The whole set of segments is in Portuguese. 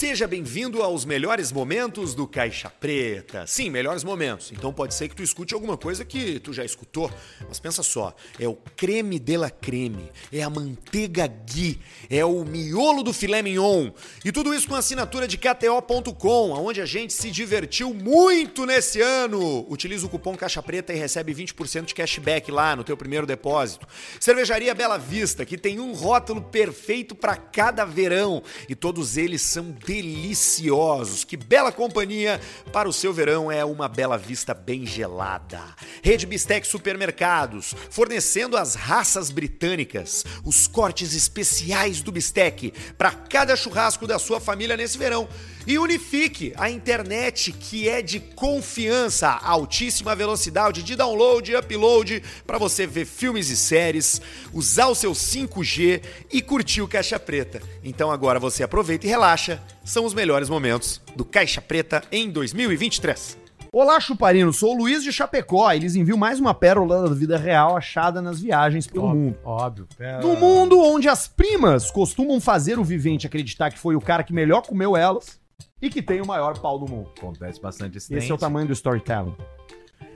Seja bem-vindo aos melhores momentos do Caixa Preta. Sim, melhores momentos. Então pode ser que tu escute alguma coisa que tu já escutou. Mas pensa só, é o creme de la creme, é a manteiga ghee, é o miolo do filé mignon. E tudo isso com assinatura de KTO.com, onde a gente se divertiu muito nesse ano. Utiliza o cupom Caixa Preta e recebe 20% de cashback lá no teu primeiro depósito. Cervejaria Bela Vista, que tem um rótulo perfeito para cada verão e todos eles são deliciosos. Que bela companhia para o seu verão é uma Bela Vista bem gelada. Rede Bistec Supermercados, fornecendo as raças britânicas, os cortes especiais do bistec para cada churrasco da sua família nesse verão. E Unifique, a internet que é de confiança, altíssima velocidade de download e upload para você ver filmes e séries, usar o seu 5G e curtir o Caixa Preta. Então agora você aproveita e relaxa, são os melhores momentos do Caixa Preta em 2023. Olá, Chuparino, sou o Luiz de Chapecó. Eles enviam mais uma pérola da vida real achada nas viagens pelo mundo. Óbvio. No mundo onde as primas costumam fazer o vivente acreditar que foi o cara que melhor comeu elas e que tem o maior pau do mundo. Acontece bastante esse Esse é o tamanho do storytelling.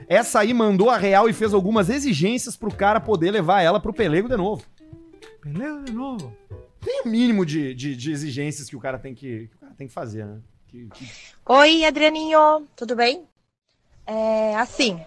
Essa aí mandou a real e fez algumas exigências pro cara poder levar ela pro pelego de novo. Pelego de novo. Tem o mínimo de, de, de exigências que o cara tem que, que o cara tem que fazer, né? Que- que- Oi, Adrianinho, tudo bem? É, assim,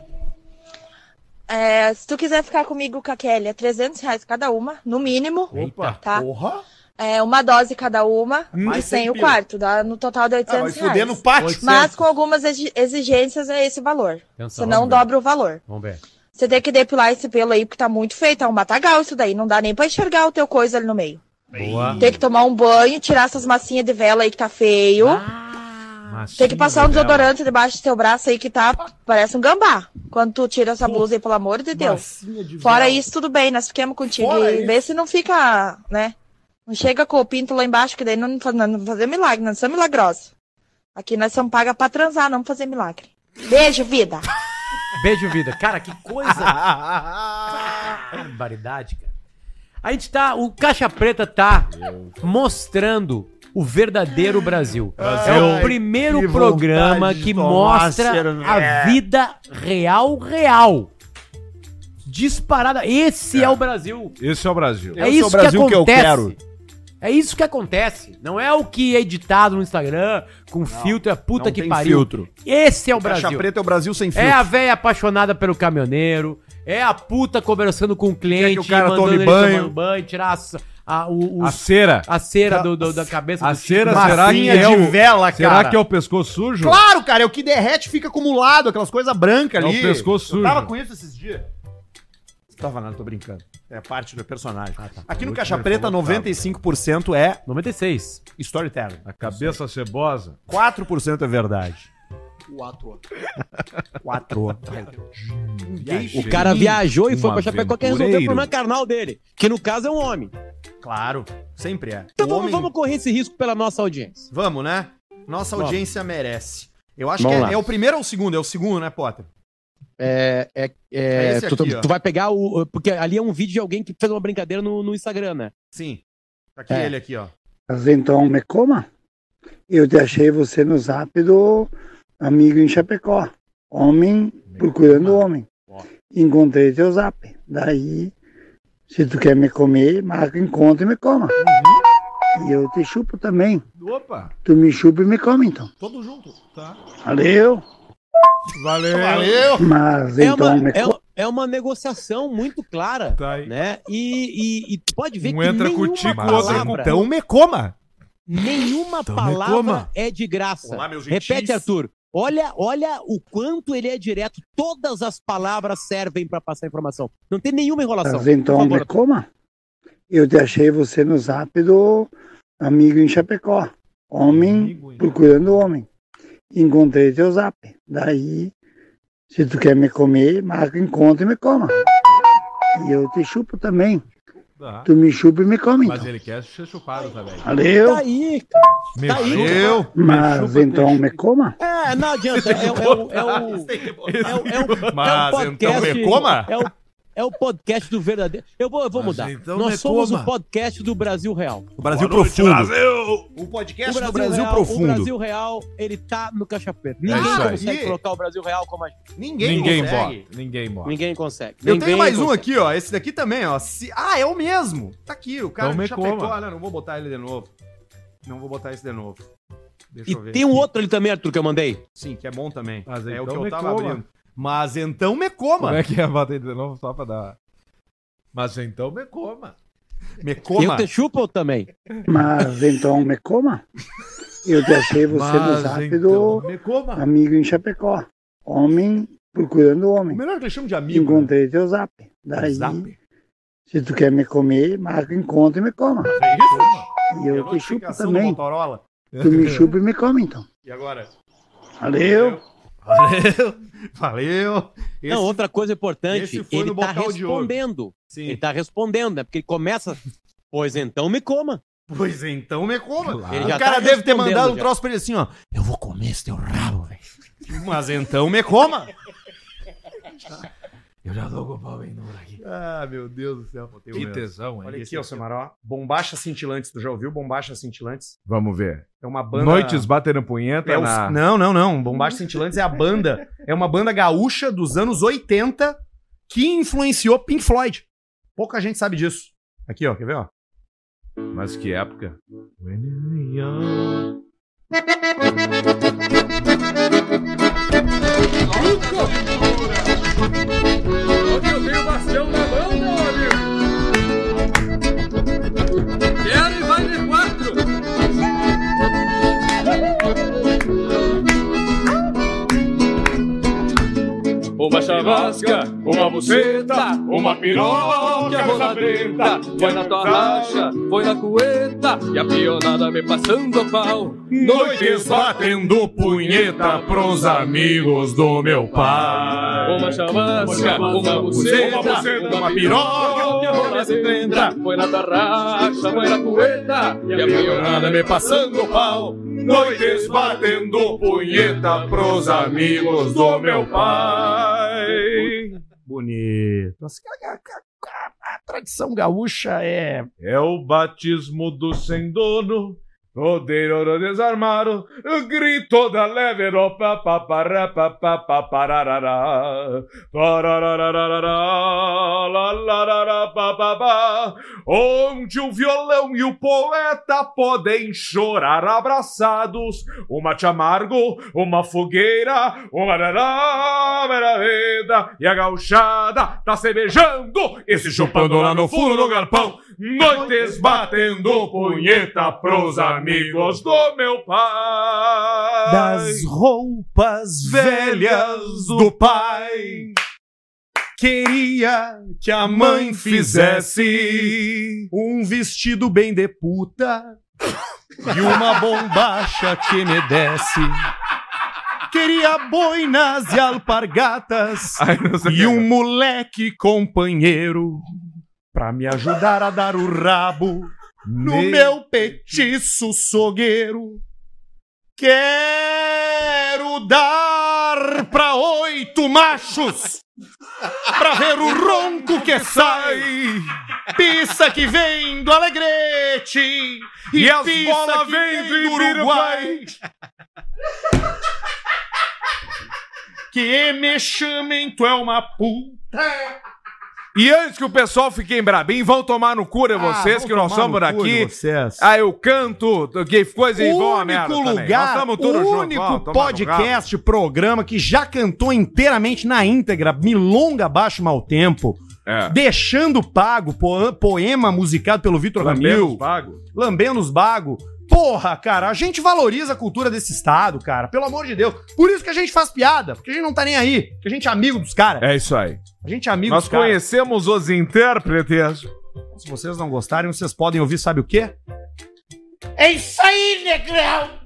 é, se tu quiser ficar comigo com a Kelly, é 300 reais cada uma, no mínimo, Opa. tá? Porra! É uma dose cada uma, Mais e sem o quarto, dá no total de Ah, 800 vai reais. no pátio. Mas com algumas exi- exigências é esse valor, vamos ver. dobra o valor. Vamos ver. Você tem que depilar esse pelo aí, porque tá muito feio, tá um matagal isso daí, não dá nem pra enxergar o teu coisa ali no meio. Boa. Tem que tomar um banho, tirar essas massinhas de vela aí que tá feio. Tem que passar um desodorante debaixo do teu braço aí que tá, parece um gambá. Quando tu tira essa blusa aí, pelo amor de Deus. De Fora isso, tudo bem, nós fiquemos contigo. Fora e isso. vê se não fica, né? Não chega com o pinto lá embaixo, que daí não, fa- não fazer milagre, nós somos milagrosos. Aqui nós somos pagas pra transar, não fazer milagre. Beijo, vida! Beijo, vida. Cara, que coisa. Barbaridade, cara. A gente tá. O Caixa Preta tá mostrando o verdadeiro Brasil. É o primeiro que programa que mostra cerveja. a vida real, real. Disparada. Esse é, o Brasil. Esse é o Brasil. É Esse é o isso Brasil que que eu acontece. quero. É isso que acontece. Não é o que é editado no Instagram, com filtro, é puta não que tem pariu. filtro. Esse é o Caixa Brasil. Preta é o Brasil sem filtro. É a véia apaixonada pelo caminhoneiro, é a puta conversando com o cliente, Quer que o cara mandando tome ele banho. tomando banho, tirar a, a, o- A os- cera. a cera do- do- da cabeça A do cera, Chico. será que é de o... vela, Será cara. que é o pescoço sujo? Claro, cara, é o que derrete fica acumulado, aquelas coisas brancas É ali. o pescoço Eu tava sujo. com isso esses dias. Não tava nada, tô brincando. É parte do personagem. Ah, tá. Aqui no Caixa Preta, ele falou que 95% é 96. storytelling. A cabeça cebosa. 4% é verdade. 4. 4. O cara viajou e foi pra Chapecó que resolveu o problema carnal dele. Que no caso é um homem. Claro, sempre é. Então vamos, homem- vamos correr esse risco pela nossa audiência. Vamos, né? Nossa Vamos. audiência merece. Eu acho Vamos que é, é o primeiro ou o segundo? É o segundo, né, Potter? É, é, é, É tu, tu- aqui, ó. tu vai pegar o. Porque ali é um vídeo de alguém que fez uma brincadeira no, no Instagram, né? Sim. Tá aqui É. ele aqui, ó. Mas então me coma. Eu te achei você no zap do amigo em Chapecó. Homem procurando homem. Encontrei teu zap. Daí, se tu quer me comer, marca encontro e me coma. E eu te chupo também. Opa. Tu me chupa e me come então. Todo junto. Tá. Valeu. Valeu. Valeu! Mas É então uma, me é, coma. é uma negociação muito clara. Tá. Né? E, e, e pode ver Um que entra nenhuma contigo, palavra, outro Então me coma! nenhuma Então palavra coma. é de graça. Olá, Repete. Arthur. Olha, olha o quanto ele é direto. Todas as palavras servem para passar informação. Não tem nenhuma enrolação. Mas então Por me favor, coma. Eu te achei você no zap do amigo em Chapecó. Homem Amigo, procurando homem. Encontrei teu zap. Daí, se tu quer me comer, marca encontro e me coma. E eu te chupo também. Tá. Tu me chupa e me come Mas então. ele quer ser chupado também. Valeu. Tá aí. Me Tá. Mas chupa, então me coma. É, não adianta. É, o- é, o- é o. É o, é o, é o Mas podcast. então me coma? É o, É o podcast do verdadeiro. Eu vou, eu vou mudar. então Nós me somos o podcast do Brasil Real. O Brasil Boa noite, profundo. Brasil! O podcast o do Brasil Real, profundo. O Brasil Real, ele tá no Caixa Preta. Ninguém aí. consegue E- colocar o Brasil Real como a gente. Ninguém, Ninguém consegue. bota. Ninguém bota. Ninguém consegue. Eu Ninguém tenho mais um consegue. aqui, ó. Esse daqui também, ó. Se- Ah, é o mesmo. Tá aqui, o cara Então me que Chapecó. coma. Não, não vou botar ele de novo. Não vou botar esse de novo. Deixa E eu ver. tem um outro ali também, Arthur, que eu mandei. Sim, que é bom também. Mas é o então que eu tava coma. abrindo. Mas então me coma. Como é que é? Bota aí de novo só pra dar. Mas então me coma. Me coma. o Texupo também. Mas então me coma. Eu te achei você no Mas zap então do me coma. amigo em Chapecó. Homem procurando O homem. melhor que eles chamam de amigo. Encontrei teu zap. Daí, Zap. se tu quer me comer, marca um encontro e me coma. É isso? E eu te chupo também. Tu me chupa e me come então. E agora? Valeu. Valeu. Valeu. Esse- Não, outra coisa importante, ele tá respondendo. Ele tá respondendo, né? Porque ele começa. Pois então me coma. Pois então me coma. Ele o já cara tá deve ter mandado um já. troço pra ele assim, ó. Eu vou comer esse teu rabo, velho. Mas então me coma. Eu já tô com o pau bem duro aqui. Ah, meu Deus do céu. Que tesão, hein? Olha aqui, ó, Samaró. Bombachas Cintilantes. Tu já ouviu Bombachas Cintilantes? Vamos ver. É uma banda... Noites batendo punheta É na... Não, não, não. Bombachas Cintilantes é a banda. É uma banda gaúcha dos anos 80 que influenciou Pink Floyd. Pouca gente sabe disso. Aqui, ó. Quer ver, ó? Mas que época? When you're young. Uma chavasca, uma buceta, uma piroca, a rola preta. Foi na tua racha, foi na cueta, e a pionada me passando pau. Noites batendo punheta pros amigos do meu pai. Uma chavasca, uma buceta, Uma buceta, uma piroca, que a rola preta. Foi na tua racha, foi na cueta, e a pionada me passando pau. Noites batendo punheta pros amigos do meu pai. Bonito. Nossa, a, a- a- a tradição gaúcha é. É o batismo do sem dono, rodeiro do desarmado, o grito da leve Europa, papará, papapá, pararará, pararararará, lalarará, papapá, onde o violão e o poeta podem chorar abraçados, um mate amargo, uma fogueira, uma vida e a gauchada tá se beijando e se chupando lá no fundo do galpão. Noites batendo punheta pros amigos do meu pai. Das roupas velhas do pai. Queria que a mãe fizesse um vestido bem de puta e uma bombacha que me desse. Queria boinas e alpargatas Ai, e que um moleque companheiro pra me ajudar a dar o rabo no Meu- meu petiço sogueiro. Quero dar pra oito machos pra ver o ronco que sai. Pista que vem do Alegrete e, E as que vem do Uruguai. Que me chamem, tu é uma puta. E antes que o pessoal fique brabinho, vão tomar no cu de vocês, Ah, que nós somos daqui. Ah, eu canto, que coisa e vão a merda único também. lugar, Nós estamos o único podcast, programa que já cantou inteiramente na íntegra, Milonga Abaixo Mal Tempo, É. deixando pago, po- poema musicado pelo Vitor Ramil, bagos. Lambendo os Bago. Porra, cara, a gente valoriza a cultura desse estado, cara, pelo amor de Deus. Por isso que a gente faz piada, porque a gente não tá nem aí, porque a gente é amigo dos caras. É isso aí. A gente é amigo Nós conhecemos os intérpretes. Se vocês não gostarem, vocês podem ouvir, sabe o quê? É isso aí, negrão!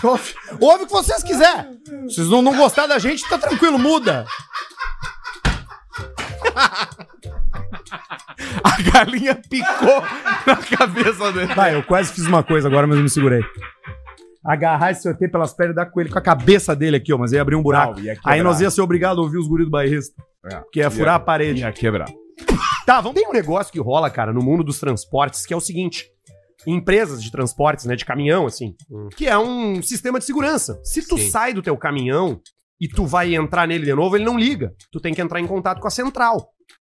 Ouve, ouve o que vocês quiserem. Se vocês não, não gostar da gente, tá tranquilo, muda. A galinha picou na cabeça dele. Vai, eu quase fiz uma coisa agora, mas eu me segurei. Agarrar esse OT pelas pernas e dar com ele com a cabeça dele aqui, ó, mas ia abrir um buraco. Não, ia quebrar. Aí nós ia ser obrigado a ouvir os guris do bairrista. que ia furar a parede. Ia quebrar. Tá, vamos tem um negócio que rola, cara, no mundo dos transportes, que é o seguinte. Empresas de transportes, né, de caminhão, assim, que é um sistema de segurança. Se tu Sim. sai do teu caminhão e tu vai entrar nele de novo, ele não liga. Tu tem que entrar em contato com a central.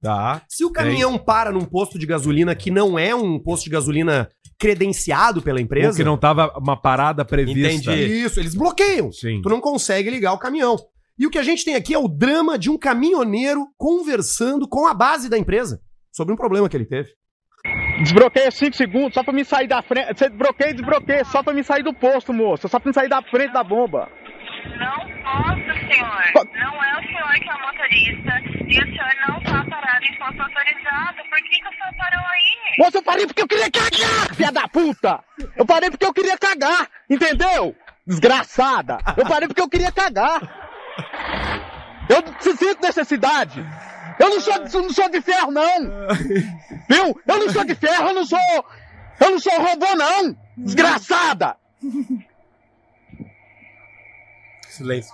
Tá. Se o caminhão para num posto de gasolina que não é um posto de gasolina credenciado pela empresa... Ou que não tava uma parada prevista. Isso, eles bloqueiam. Sim. Tu não consegue ligar o caminhão. E o que a gente tem aqui é o drama de um caminhoneiro conversando com a base da empresa sobre um problema que ele teve. Desbloqueia 5 segundos só pra me sair da frente. Você desbloqueia, desbloqueia, só pra me sair do posto, moço. Só pra me sair da frente da bomba. Não posso, senhor. Não é o senhor que é o motorista e o senhor não tá parado em posto autorizado. Por que, que o senhor parou aí? Moço, eu parei porque eu queria cagar, filha da puta! Eu parei porque eu queria cagar, entendeu? Desgraçada! Eu parei porque eu queria cagar! Eu sinto necessidade! Eu não sou, não sou de ferro, não! Viu? Eu não sou de ferro, eu não sou. Eu não sou robô, não! Desgraçada! Silêncio.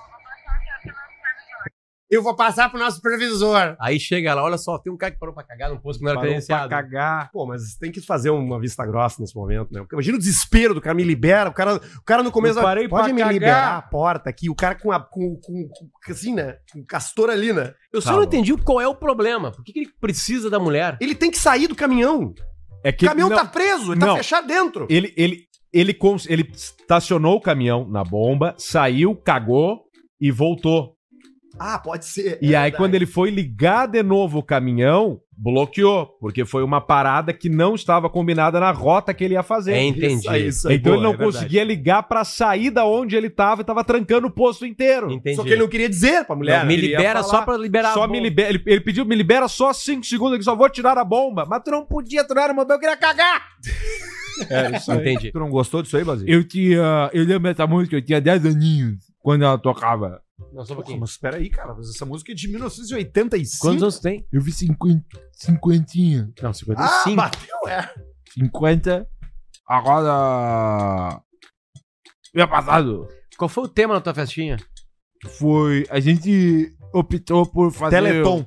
Eu vou passar pro nosso supervisor. Aí chega lá, olha só, tem um cara que parou pra cagar num posto que não era Parou credenciado. pra cagar. Pô, mas tem que fazer uma vista grossa nesse momento, né? Imagina o desespero do cara, me libera, o cara, o cara no começo... Eu parei pode me cagar." liberar a porta aqui, o cara com, a, com, com, com- assim, né? Com o castor ali, né? Eu só não entendi qual é o problema. Por que, que ele precisa da mulher? Ele tem que sair do caminhão. É O que caminhão não- tá preso, ele tá não. fechado dentro. Ele, ele, ele, ele estacionou o caminhão na bomba, saiu, cagou e voltou. Ah, pode ser. E é aí, verdade. quando ele foi ligar de novo o caminhão, bloqueou, porque foi uma parada que não estava combinada na rota que ele ia fazer. É, entendi. Isso aí, isso aí, Então boa, ele não é verdade. conseguia ligar pra sair da onde ele tava e tava trancando o posto inteiro. Entendi. Só que ele não queria dizer pra mulher. Não, me né? libera falar, só pra liberar Só a me bomba. libera, ele, ele pediu, me libera só 5 segundos, que só vou tirar a bomba. Mas tu não podia, tu não era uma bomba, eu queria cagar. É, isso Entendi. Tu não gostou disso aí, Basílio? Eu tinha, eu lembro dessa música, eu tinha 10 aninhos quando ela tocava. Não, só um pouquinho. mas espera aí, cara. Mas essa música é de 1985. Quantos anos tem? Eu vi 50, cinquentinha. Não, Ah, 55. bateu, é. 50. Agora. Ano passado Qual foi o tema na tua festinha? foi. A gente optou por fazer. Teleton.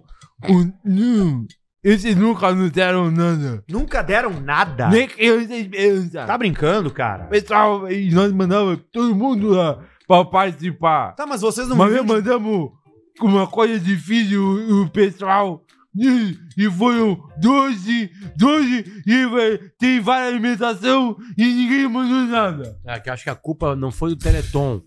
Um, não, esses nunca nos deram nada. Nunca deram nada. Nem criança esperança. Tá brincando, cara? Pessoal, e nós mandávamos todo mundo lá pra participar. Tá, mas vocês não Mas de- mandamos uma coisa difícil o, o pessoal. E, e foram 12, 12, e vai- tem várias alimentação e ninguém mandou nada. É, que eu acho que a culpa não foi do Teleton.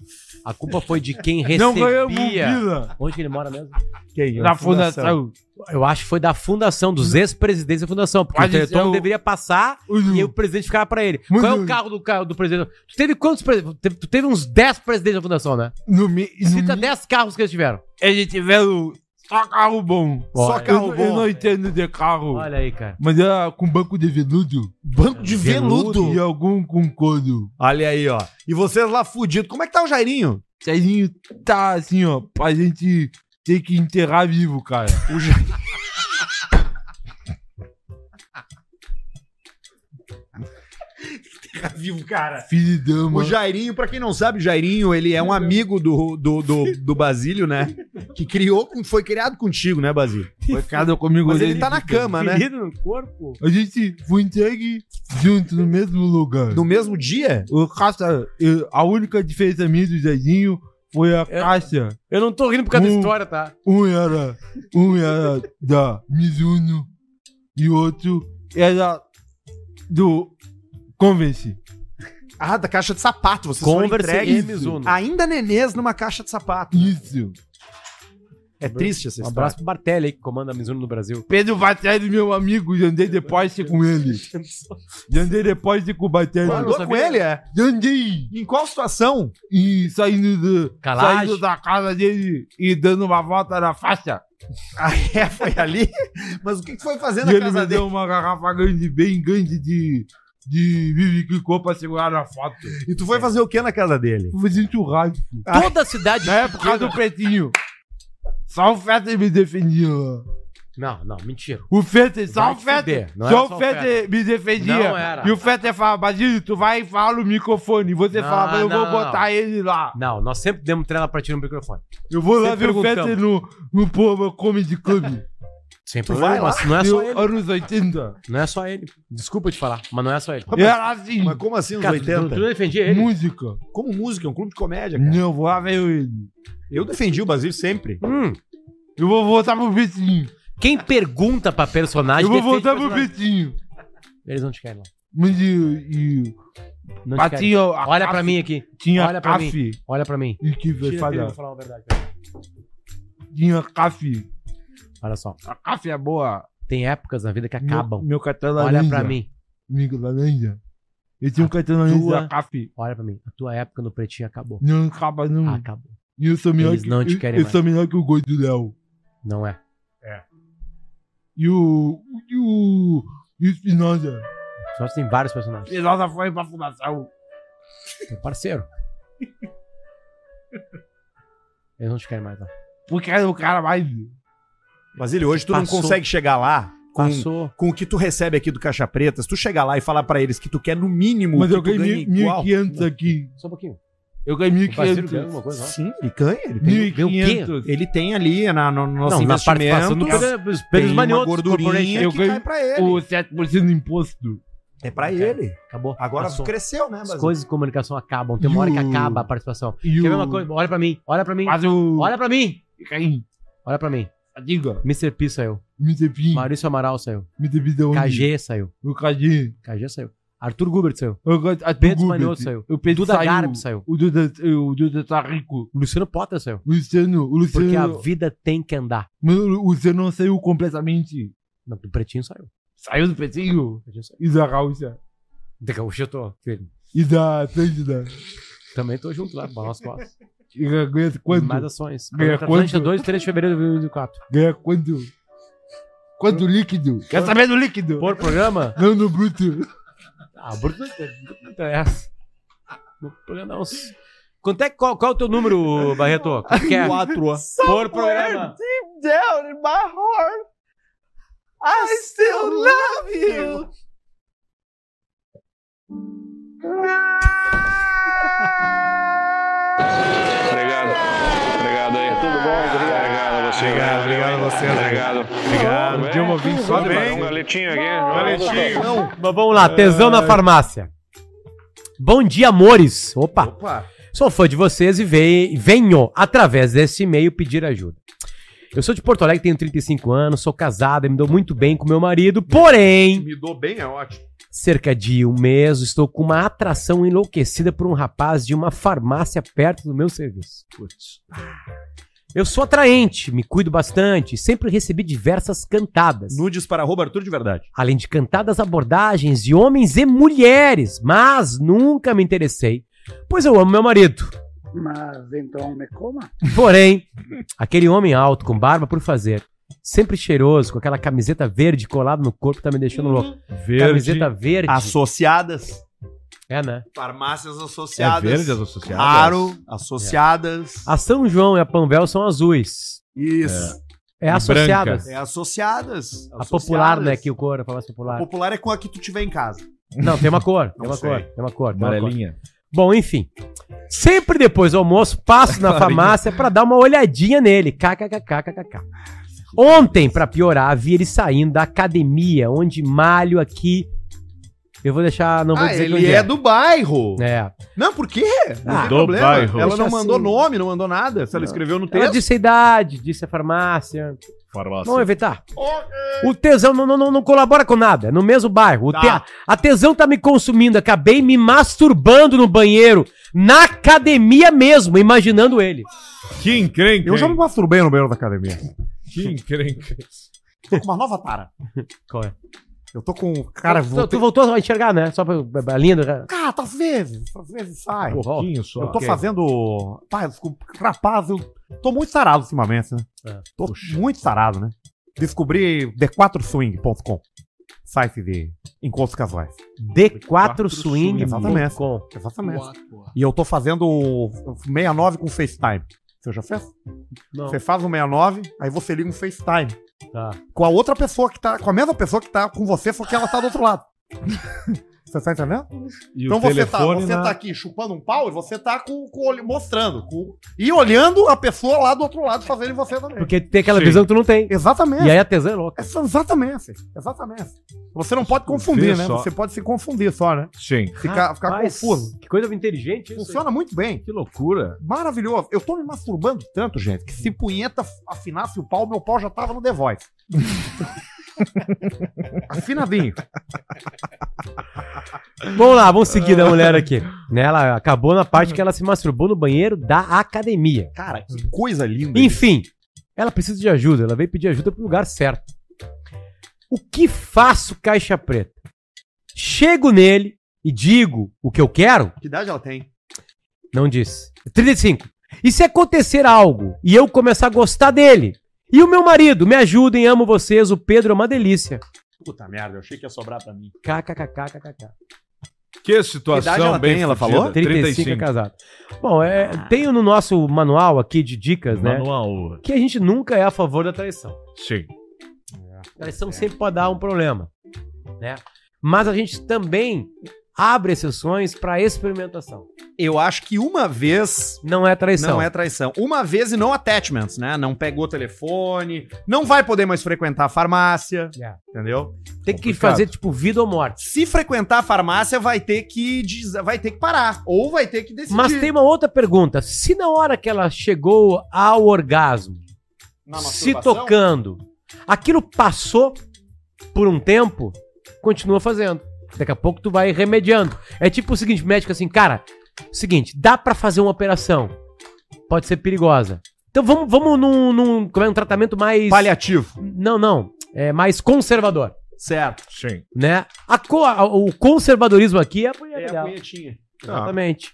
A culpa foi de quem Não ganhamos recebia. vila Onde que ele mora mesmo? Que aí, na fundação. Eu acho que foi da fundação, dos ex-presidentes da fundação. Porque Pode o Teleton deveria passar Uhum. e o presidente ficava pra ele. Muito Qual é o carro do, carro do presidente? Tu teve quantos presidentes? Tu teve- uns 10 presidentes da fundação, né? No, mi- no Cita mi- 10 carros que eles tiveram. Eles tiveram só carro bom. Só Eu- carro eu, bom. não entendo de carro. Olha aí, cara. Mas era com banco de veludo. Banco de veludo. E algum com couro. Olha aí, ó. E vocês lá fudidos. Como é que tá o Jairinho? Cezinho tá assim, ó, pra gente ter que enterrar vivo, cara. O Ja- Tá vivo, cara. Filho de dama. O Jairinho, pra quem não sabe, o Jairinho, ele é um amigo do, do, do, do Basílio, né? Que criou, foi criado contigo, né, Basílio? Foi cada comigo Mas ele tá na cama, né? Ferido no corpo? A gente foi entregue junto no mesmo lugar. No mesmo dia? O eu- a única diferença minha do Zezinho foi a caixa. Eu não tô rindo por causa da Um- história, tá? Um era, um era da Mizuno e outro era do Convence. Ah, da caixa de sapato. Vocês foram Converse entregues. e Mizuno. Ainda nenês numa caixa de sapato. Isso. É triste essa Um história. abraço pro Bartelli aí, que comanda a Mizuno no Brasil. Pedro Batelli, meu amigo, já andei depois com ele. Já andei depois com o Batelli. Andou com ele, é? Já andei. Em qual situação? E saindo, do, saindo da casa dele e dando uma volta na faixa. Ah, é? Foi ali? Mas o que que foi fazer E na ele casa me dele? deu uma garrafa grande, bem grande de, de Vivi Clicô pra segurar na foto. E tu foi fazer o que na casa dele? Fui fazer churrasco. Toda a cidade. Na época do Pretinho. Só o Feta me defendia lá. Não, não, mentira. O Fetter, só Vai o te Fetter. não Só só o o Fetter Fetter. me defendia. Não era. E o Fetter falava, Basílio, tu vai e fala no microfone. E você Não, falava, eu vou não. botar ele lá. Não, nós sempre demos trela pra ti no microfone. Eu vou lá Sempre ver o. Fetter no, no Poma Comedy Club. Sem Tu problema, vai lá? mas não é só ele. Anos 80. Não é só ele. Desculpa te falar, mas não é só ele. Era assim. Mas como assim, nos Cara, tu, 80? tu defendia ele? Música. Como música, é um clube de comédia, cara. Não, vou lá ver ele. Eu defendi o Basílio sempre. Hum. Eu vou voltar pro Vitinho. Quem pergunta pra personagem Eu vou defende voltar pro personagem. Vitinho. Eles não te querem lá. Mas e, e Não te Mas querem. tinha a Olha CAF, pra mim aqui. Tinha Olha pra CAF. mim. Olha pra mim. E que vai Tira falar? vou falar uma verdade. Tinha CAF. Olha só. A CAF é boa. Tem épocas na vida que acabam. Meu, meu cartão Olha laranja. pra mim. Amigo laranja. Eu tinha um cartão laranja tua- da CAF. Olha pra mim. A tua época no pretinho acabou. Não acaba não. Acabou. E eu sou melhor Eles que, não te eu- querem eu, mais. sou melhor que o gol do Léo. Não é. E o. E o. E o Espinosa. Só tem vários personagens. Espinosa foi pra fundação. Meu parceiro. Eles não te querem mais lá. Porque era o cara mais. Basílio, hoje tu Passou. não consegue chegar lá com, Passou. com o que tu recebe aqui do Caixa Preta. Se tu chegar lá e falar pra eles que tu quer no mínimo Mas que eu ganhei ganha igual. 1.500 aqui. Só um pouquinho. Eu ganhei O parceiro 1.500. ganha alguma coisa lá? Sim, ele ganha. Ele tem, Ganha o quê? 1.500. ele tem ali na, no nosso Não, na participação investimento. do Pedro- tem Pedro uma Manioto gordurinha Corporation. que Eu ganhei cai pra ele. O 7% de imposto. É pra ele. Acabou. Agora Passou. cresceu, né, As Basílio? coisas de comunicação acabam. Tem uma hora que acaba a participação. E Quer ver uma coisa? Olha pra mim. Olha pra mim. Mas o. Olha pra mim. Fica aí. Olha pra mim. Diga. Mr. P saiu. Mr. P. Maurício Amaral saiu. Mr. P de onde? KG saiu. O KG. KG saiu. Arthur Gubert saiu. A Pedro. Manioto saiu. O Pedro Duda saiu. Garbi saiu. O Duda, o Duda tá rico. O Luciano Potter saiu. O Luciano. O Luciano. Porque a vida tem que andar. Mas o Luciano não saiu completamente. Não, do pretinho saiu. Saiu do pretinho saiu. E da Gaúcha. De gaúcho eu tô firme. E da Atlântida. Também tô junto lá, nós costas. E ganha quanto? Mais ações. Ganha quanto? 2 e 3 de fevereiro de 2024. Ganha quanto? Quanto líquido? Quer saber do líquido? Por programa? Não no bruto. Ah, Bruto não interessa. No programa não. Quanto é, que- qual, qual é o teu número, Barreto? Quanto que é? Quatro. Por programa. Deep down in my heart, I still love you. Obrigado. Obrigado, a você, Zé. Obrigado. Obrigado. Tinha uma só Tudo de bem? Um galetinho aqui. Galetinho. Mas vamos lá, tesão na farmácia. Bom dia, amores. Opa. Opa. Sou fã de vocês e ve- venho, através desse e-mail, pedir ajuda. Eu sou de Porto Alegre, tenho 35 anos, sou casado e me dou muito bem com meu marido, porém, Me dou bem, é ótimo. cerca de um mês, estou com uma atração enlouquecida por um rapaz de uma farmácia perto do meu serviço. Putz. Eu sou atraente, me cuido bastante, sempre recebi diversas cantadas. Nudes para arroba Arthur de verdade. Além de cantadas abordagens de homens e mulheres, mas nunca me interessei, pois eu amo meu marido. Mas então me coma. Porém, aquele homem alto, com barba por fazer, sempre cheiroso, com aquela camiseta verde colada no corpo, tá me deixando louco. Camiseta verde. Associadas. É, né? Farmácias associadas. É verde as associadas? Claro, associadas. A São João e a Panvel são azuis. Isso. É, associadas. É associadas. A popular, né? Que o cor, a farmácia popular. Popular é com a que tu tiver em casa. Não, tem uma cor. Tem uma sei. cor. Tem uma cor. tem uma cor. Bom, enfim. Sempre depois do almoço, passo na farmácia pra dar uma olhadinha nele. KKKKKK. Ontem, pra piorar, vi ele saindo da academia, onde malho aqui. Eu vou deixar. Não vou ah, dizer ele onde é, do bairro. É. Não, por quê? Não Ah, tem do problema. bairro. Ela Deixa não mandou assim. nome, não mandou nada. Se ela escreveu no Ela texto. disse a idade, disse a farmácia. Farmácia. Vamos evitar. O tesão não, não, não- não colabora com nada. É no mesmo bairro. O Tá. te- a tesão tá me consumindo. Acabei me masturbando no banheiro. Na academia mesmo, imaginando ele. Que encrenca. Eu já me masturbei no banheiro da academia. Que encrenca. Tô com uma nova tara. Qual é? Eu tô com. Cara, tu, vou tu voltou a enxergar, né? Só pra a linha do. Ah, às vezes. Às vezes sai. Um pouquinho só. Eu tô Ok. fazendo. Pai, desculpa, rapaz, eu tô muito sarado ultimamente, né? É. Tô muito sarado, né? Descobri d4swing.com. Site de encontros casuais. D4swing. Exatamente. Com. Exatamente. E eu tô fazendo 69 com FaceTime. Você já fez? Não. Você faz o 69, aí você liga um FaceTime. Tá. Com a outra pessoa que tá. Com a mesma pessoa que tá com você, só que ela tá do outro lado. Você tá entendendo? E então o você tá, você na- tá aqui chupando um pau e você tá com, com o olho mostrando. com- e olhando a pessoa lá do outro lado fazendo em você também. Porque tem aquela Sim. visão que tu não tem. Exatamente. E aí a tesã é louca. É, exatamente. Exatamente. Você não pode confundir, né? só. Você pode se confundir só, né? Sim. Ficar, ficar Rapaz, confuso. Que coisa inteligente isso. aí. Funciona muito bem. Que loucura. Maravilhoso. Eu tô me masturbando tanto, gente, que se punheta afinasse o pau, meu pau já tava no The Voice. Afinadinho. Vamos lá, vamos seguir da mulher aqui. Né, Ela acabou na parte que ela se masturbou no banheiro da academia. Cara, que coisa linda. Enfim, ela precisa de ajuda. Ela veio pedir ajuda pro lugar certo. O que faço, caixa preta? Chego nele e digo o que eu quero? Que idade ela tem? Não disse. 35. E se acontecer algo e eu começar a gostar dele? E o meu marido, me ajudem, amo vocês, o Pedro é uma delícia. Puta merda, eu achei que ia sobrar pra mim. KKKKKK. Que idade situação ela bem tem, ela falou? 35 é casado. Bom, é, tenho no nosso manual aqui de dicas, né? Manual. Que a gente nunca é a favor da traição. Sim. Traição sempre pode dar um problema, né? Mas a gente também abre exceções para experimentação. Eu acho que uma vez Não é traição. não é traição. Uma vez e não attachments, né? Não pegou o telefone, não vai poder mais frequentar a farmácia, É. entendeu? Tem que Complicado. fazer tipo vida ou morte. Se frequentar a farmácia, vai ter que des- vai ter que parar ou vai ter que decidir. Mas tem uma outra pergunta. Se na hora que ela chegou ao orgasmo, se tocando, aquilo passou por um tempo, continua fazendo. Daqui a pouco tu vai remediando. É tipo o seguinte, médico assim, cara, seguinte, dá pra fazer uma operação. Pode ser perigosa. Então vamos, vamos num, num como é, um tratamento mais paliativo. Não, não, é mais conservador, Certo. Sim. né? A co- a- o conservadorismo aqui é a punheta É a punhetinha. Exatamente.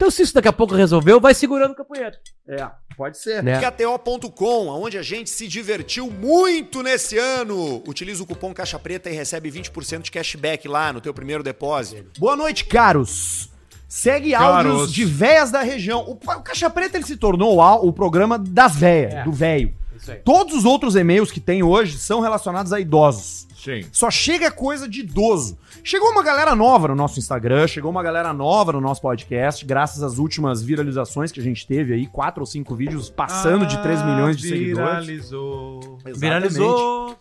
Então se isso daqui a pouco resolveu, vai segurando com a punheta, É, pode ser. né? KTO.com, onde a gente se divertiu muito nesse ano. Utiliza o cupom Caixa Preta e recebe 20% de cashback lá no teu primeiro depósito. Boa noite, caros. Segue Caros. áudios de véias da região. O, o Caixa Preta ele se tornou o, o programa das véias, É. do véio. Isso aí. Todos os outros e-mails que tem hoje são relacionados a idosos. Sim. Só chega coisa de idoso. Chegou uma galera nova no nosso Instagram, chegou uma galera nova no nosso podcast, graças às últimas viralizações que a gente teve aí, quatro ou cinco vídeos passando de 3 milhões de seguidores. Viralizou. Exatamente.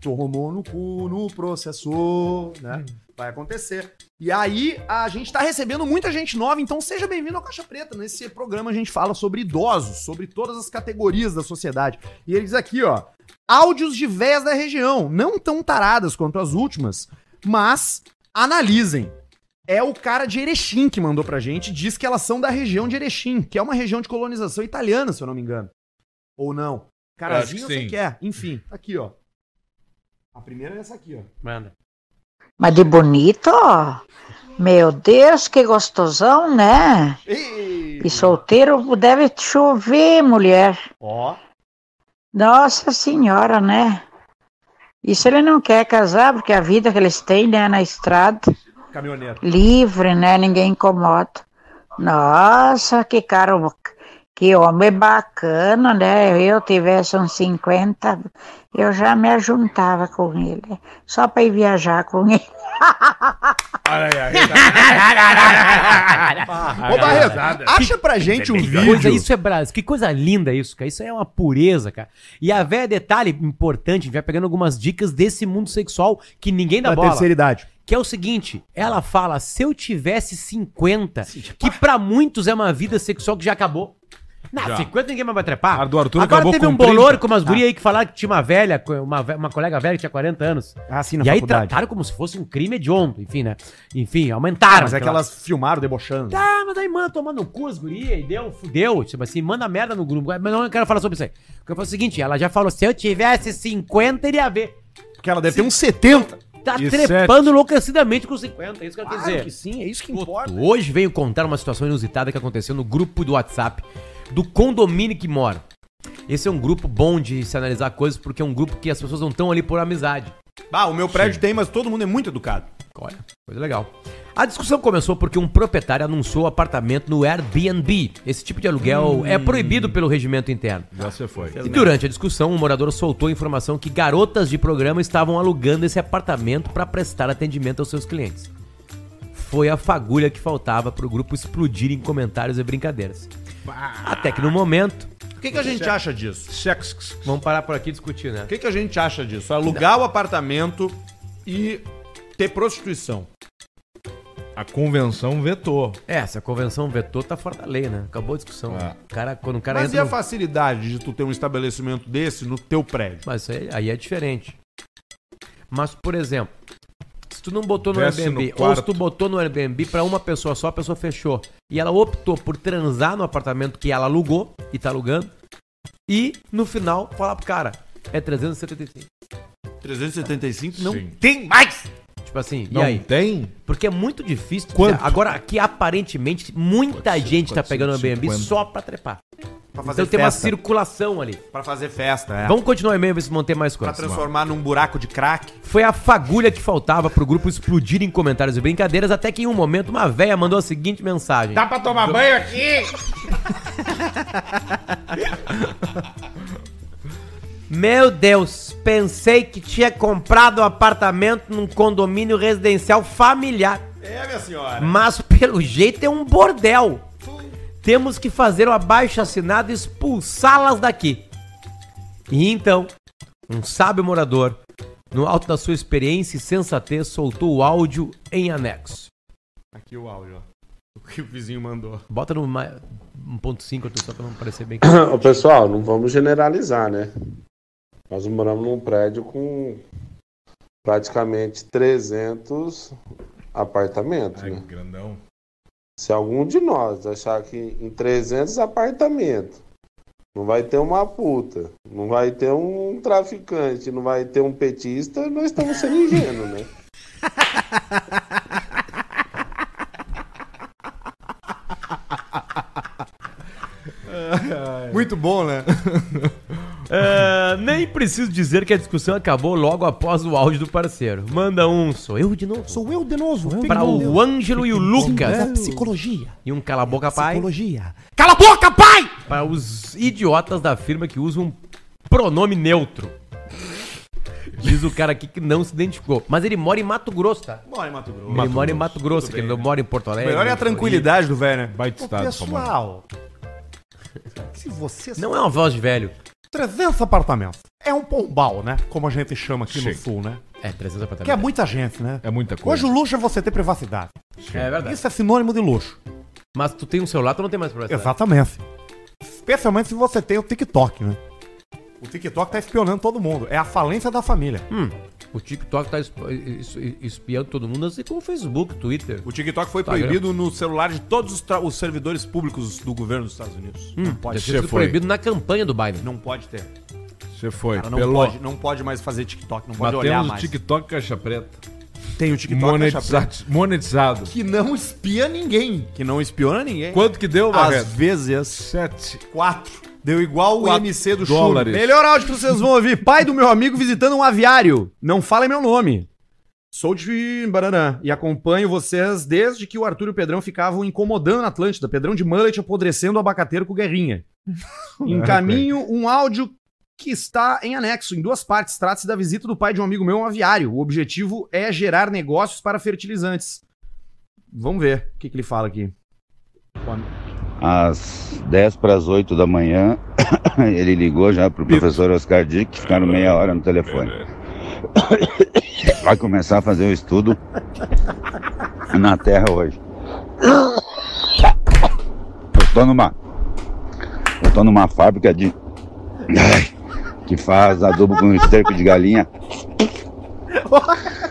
Tomou no cu, no processor, né? Vai acontecer. E aí, a gente tá recebendo muita gente nova, então seja bem-vindo ao Caixa Preta. Nesse programa a gente fala sobre idosos, sobre todas as categorias da sociedade. E ele diz aqui, ó, áudios de véias da região, não tão taradas quanto as últimas, mas analisem. É o cara de Erechim que mandou pra gente, diz que elas são da região de Erechim, que é uma região de colonização italiana, se eu não me engano. Ou não. Carazinho que que é. Enfim, tá aqui, ó. A primeira é essa aqui, ó. Manda. Mas de bonito, ó. Meu Deus, que gostosão, né? E solteiro deve chover, mulher. Ó. Nossa senhora, né? Isso ele não quer casar, porque a vida que eles têm, né, na estrada, Caminhoneiro. livre, né? Ninguém incomoda. Nossa, que cara, que homem bacana, né? Eu tivesse uns 50, eu já me ajuntava com ele, só para ir viajar com ele. Ô, Barreto, acha pra gente um Que vídeo. coisa, isso é Brasil. Que coisa linda isso, cara. Isso é uma pureza, cara. E a véia, detalhe importante, a gente vai pegando algumas dicas desse mundo sexual que ninguém dá da bola. terceira idade. Que é o seguinte, ela fala, se eu tivesse 50, que pra muitos é uma vida sexual que já acabou. Não, Já. 50 ninguém mais vai trepar. A do Arthur Agora acabou teve com um bolor 30. com umas gurias aí que falaram que tinha uma velha, uma, uma colega velha que tinha 40 anos. Ah, sim, na e aí faculdade. trataram como se fosse um crime hediondo, enfim, né? Enfim, aumentaram. Mas é que aquela- elas filmaram debochando. Tá, mas aí manda tomando no cu as gurias e deu, fudeu. Tipo assim, manda merda no grupo. Mas não quero falar sobre isso aí. Eu quero falar o seguinte, ela já falou, se eu tivesse 50, iria ver. Porque ela deve ter uns 70. Tá E trepando enlouquecidamente com 50, é isso que eu quero Claro dizer. que sim, é isso que Puto, importa. Hoje venho contar uma situação inusitada que aconteceu no grupo do WhatsApp do condomínio que mora. Esse é um grupo bom de se analisar coisas porque é um grupo que as pessoas não estão ali por amizade. Ah, o meu prédio tem, mas todo mundo é muito educado. Olha, coisa legal. A discussão começou porque um proprietário anunciou apartamento no Airbnb. Esse tipo de aluguel é proibido pelo regimento interno. Já você foi. E durante a discussão, um morador soltou a informação que garotas de programa estavam alugando esse apartamento para prestar atendimento aos seus clientes. Foi a fagulha que faltava para o grupo explodir em comentários e brincadeiras. Até que no momento. O que, que a gente acha disso? Vamos parar por aqui e discutir, né? O que, que a gente acha disso? Alugar o apartamento e ter prostituição. A convenção vetou. É, se a convenção vetou, tá fora da lei, né? Acabou a discussão. É. O cara, quando o cara Mas e a no- facilidade de tu ter um estabelecimento desse no teu prédio? Mas aí, aí é diferente. Mas, por exemplo, se tu não botou no Desce Airbnb, no ou se tu botou no Airbnb pra uma pessoa só, a pessoa fechou. E ela optou por transar no apartamento que ela alugou e tá alugando. E, no final, falar pro cara, é 375. 375 não Sim. tem mais! Tipo assim, Não e aí? tem? Porque é muito difícil. Quanto? Agora, aqui aparentemente, muita 400, gente tá pegando o Airbnb 450. só pra trepar. Pra fazer Então tem uma festa. circulação ali. Pra fazer festa, é. Vamos continuar o e-mail, ver se vão ter mais Pra coisas. transformar num buraco de crack. Foi a fagulha que faltava pro grupo explodir em comentários e brincadeiras, até que em um momento uma véia mandou a seguinte mensagem. Dá pra tomar banho aqui? Meu Deus, pensei que tinha comprado um apartamento num condomínio residencial familiar, É, minha senhora. mas pelo jeito é um bordel. Temos que fazer o abaixo assinado e expulsá-las daqui. E então, um sábio morador, no alto da sua experiência e sensatez, soltou o áudio em anexo. Aqui o áudio, ó. O que o vizinho mandou. Bota no ma- 1.5 Arthur, só pra não parecer bem. Ô, pessoal, não vamos generalizar, né? Nós moramos num prédio com praticamente 300 apartamentos, Ai, né? grandão. Se algum de nós achar que em 300 apartamentos não vai ter uma puta, não vai ter um traficante, não vai ter um petista, nós estamos sendo ingênuos, né? Muito bom, né? É, nem preciso dizer que a discussão acabou logo após o áudio do parceiro. Manda um, sou eu de novo. Sou eu de novo. Para o Ângelo e o Lucas. É psicologia. E um cala a boca pai. Psicologia. Cala a boca, pai! Para os idiotas da firma que usam um pronome neutro. Diz o cara aqui que não se identificou. Mas ele mora em Mato Grosso, tá? Mora em Mato Grosso. ele mora em Mato Grosso, que ele não mora em Porto O Alegre. melhor é a tranquilidade do velho, né? Baita estado, pessoal, se você... Não é uma voz de velho. 300 apartamentos. É um pombal, né? Como a gente chama aqui no Sim. sul, né? É, 300 Que é apartamentos. muita gente, né? É muita coisa. Hoje o luxo é você ter privacidade. É verdade. Isso é sinônimo de luxo. Mas tu tem um celular, tu não tem mais problema. Exatamente. Especialmente se você tem o TikTok, né? O TikTok tá espionando todo mundo. É a falência da família. Hum, o TikTok tá esp- es- es- espiando todo mundo, assim como o Facebook, Twitter. O TikTok foi Instagram. proibido no celular de todos os, os servidores públicos do governo dos Estados Unidos. Hum, não pode ter. foi. proibido na campanha do Biden. Não pode ter. Você foi. Cara, não, Pelo... pode, não pode mais fazer TikTok, não pode Mas olhar mais. TikTok Caixa Preta. Tem o TikTok Monetizado. que não espia ninguém. Que não espiona ninguém. Quanto que deu, Às Barreto? vezes, Sete. quatro. Deu igual o MC do dólares. Chulo. Melhor áudio que vocês vão ouvir. Pai do meu amigo visitando um aviário. Não falem meu nome. Sou de Baranã e acompanho vocês desde que o Arthur e o Pedrão ficavam incomodando na Atlântida. Pedrão de mullet apodrecendo o abacateiro com guerrinha. Encaminho um áudio que está em anexo, em duas partes. Trata-se da visita do pai de um amigo meu um aviário. O objetivo é gerar negócios para fertilizantes. Vamos ver o que, que ele fala aqui. Às 10 para as 8 da manhã, ele ligou já pro professor Oscar Dick, ficaram meia hora no telefone. Vai começar a fazer o estudo na Terra hoje. Eu tô numa. Numa fábrica de. Ai, que faz adubo com esterco de galinha.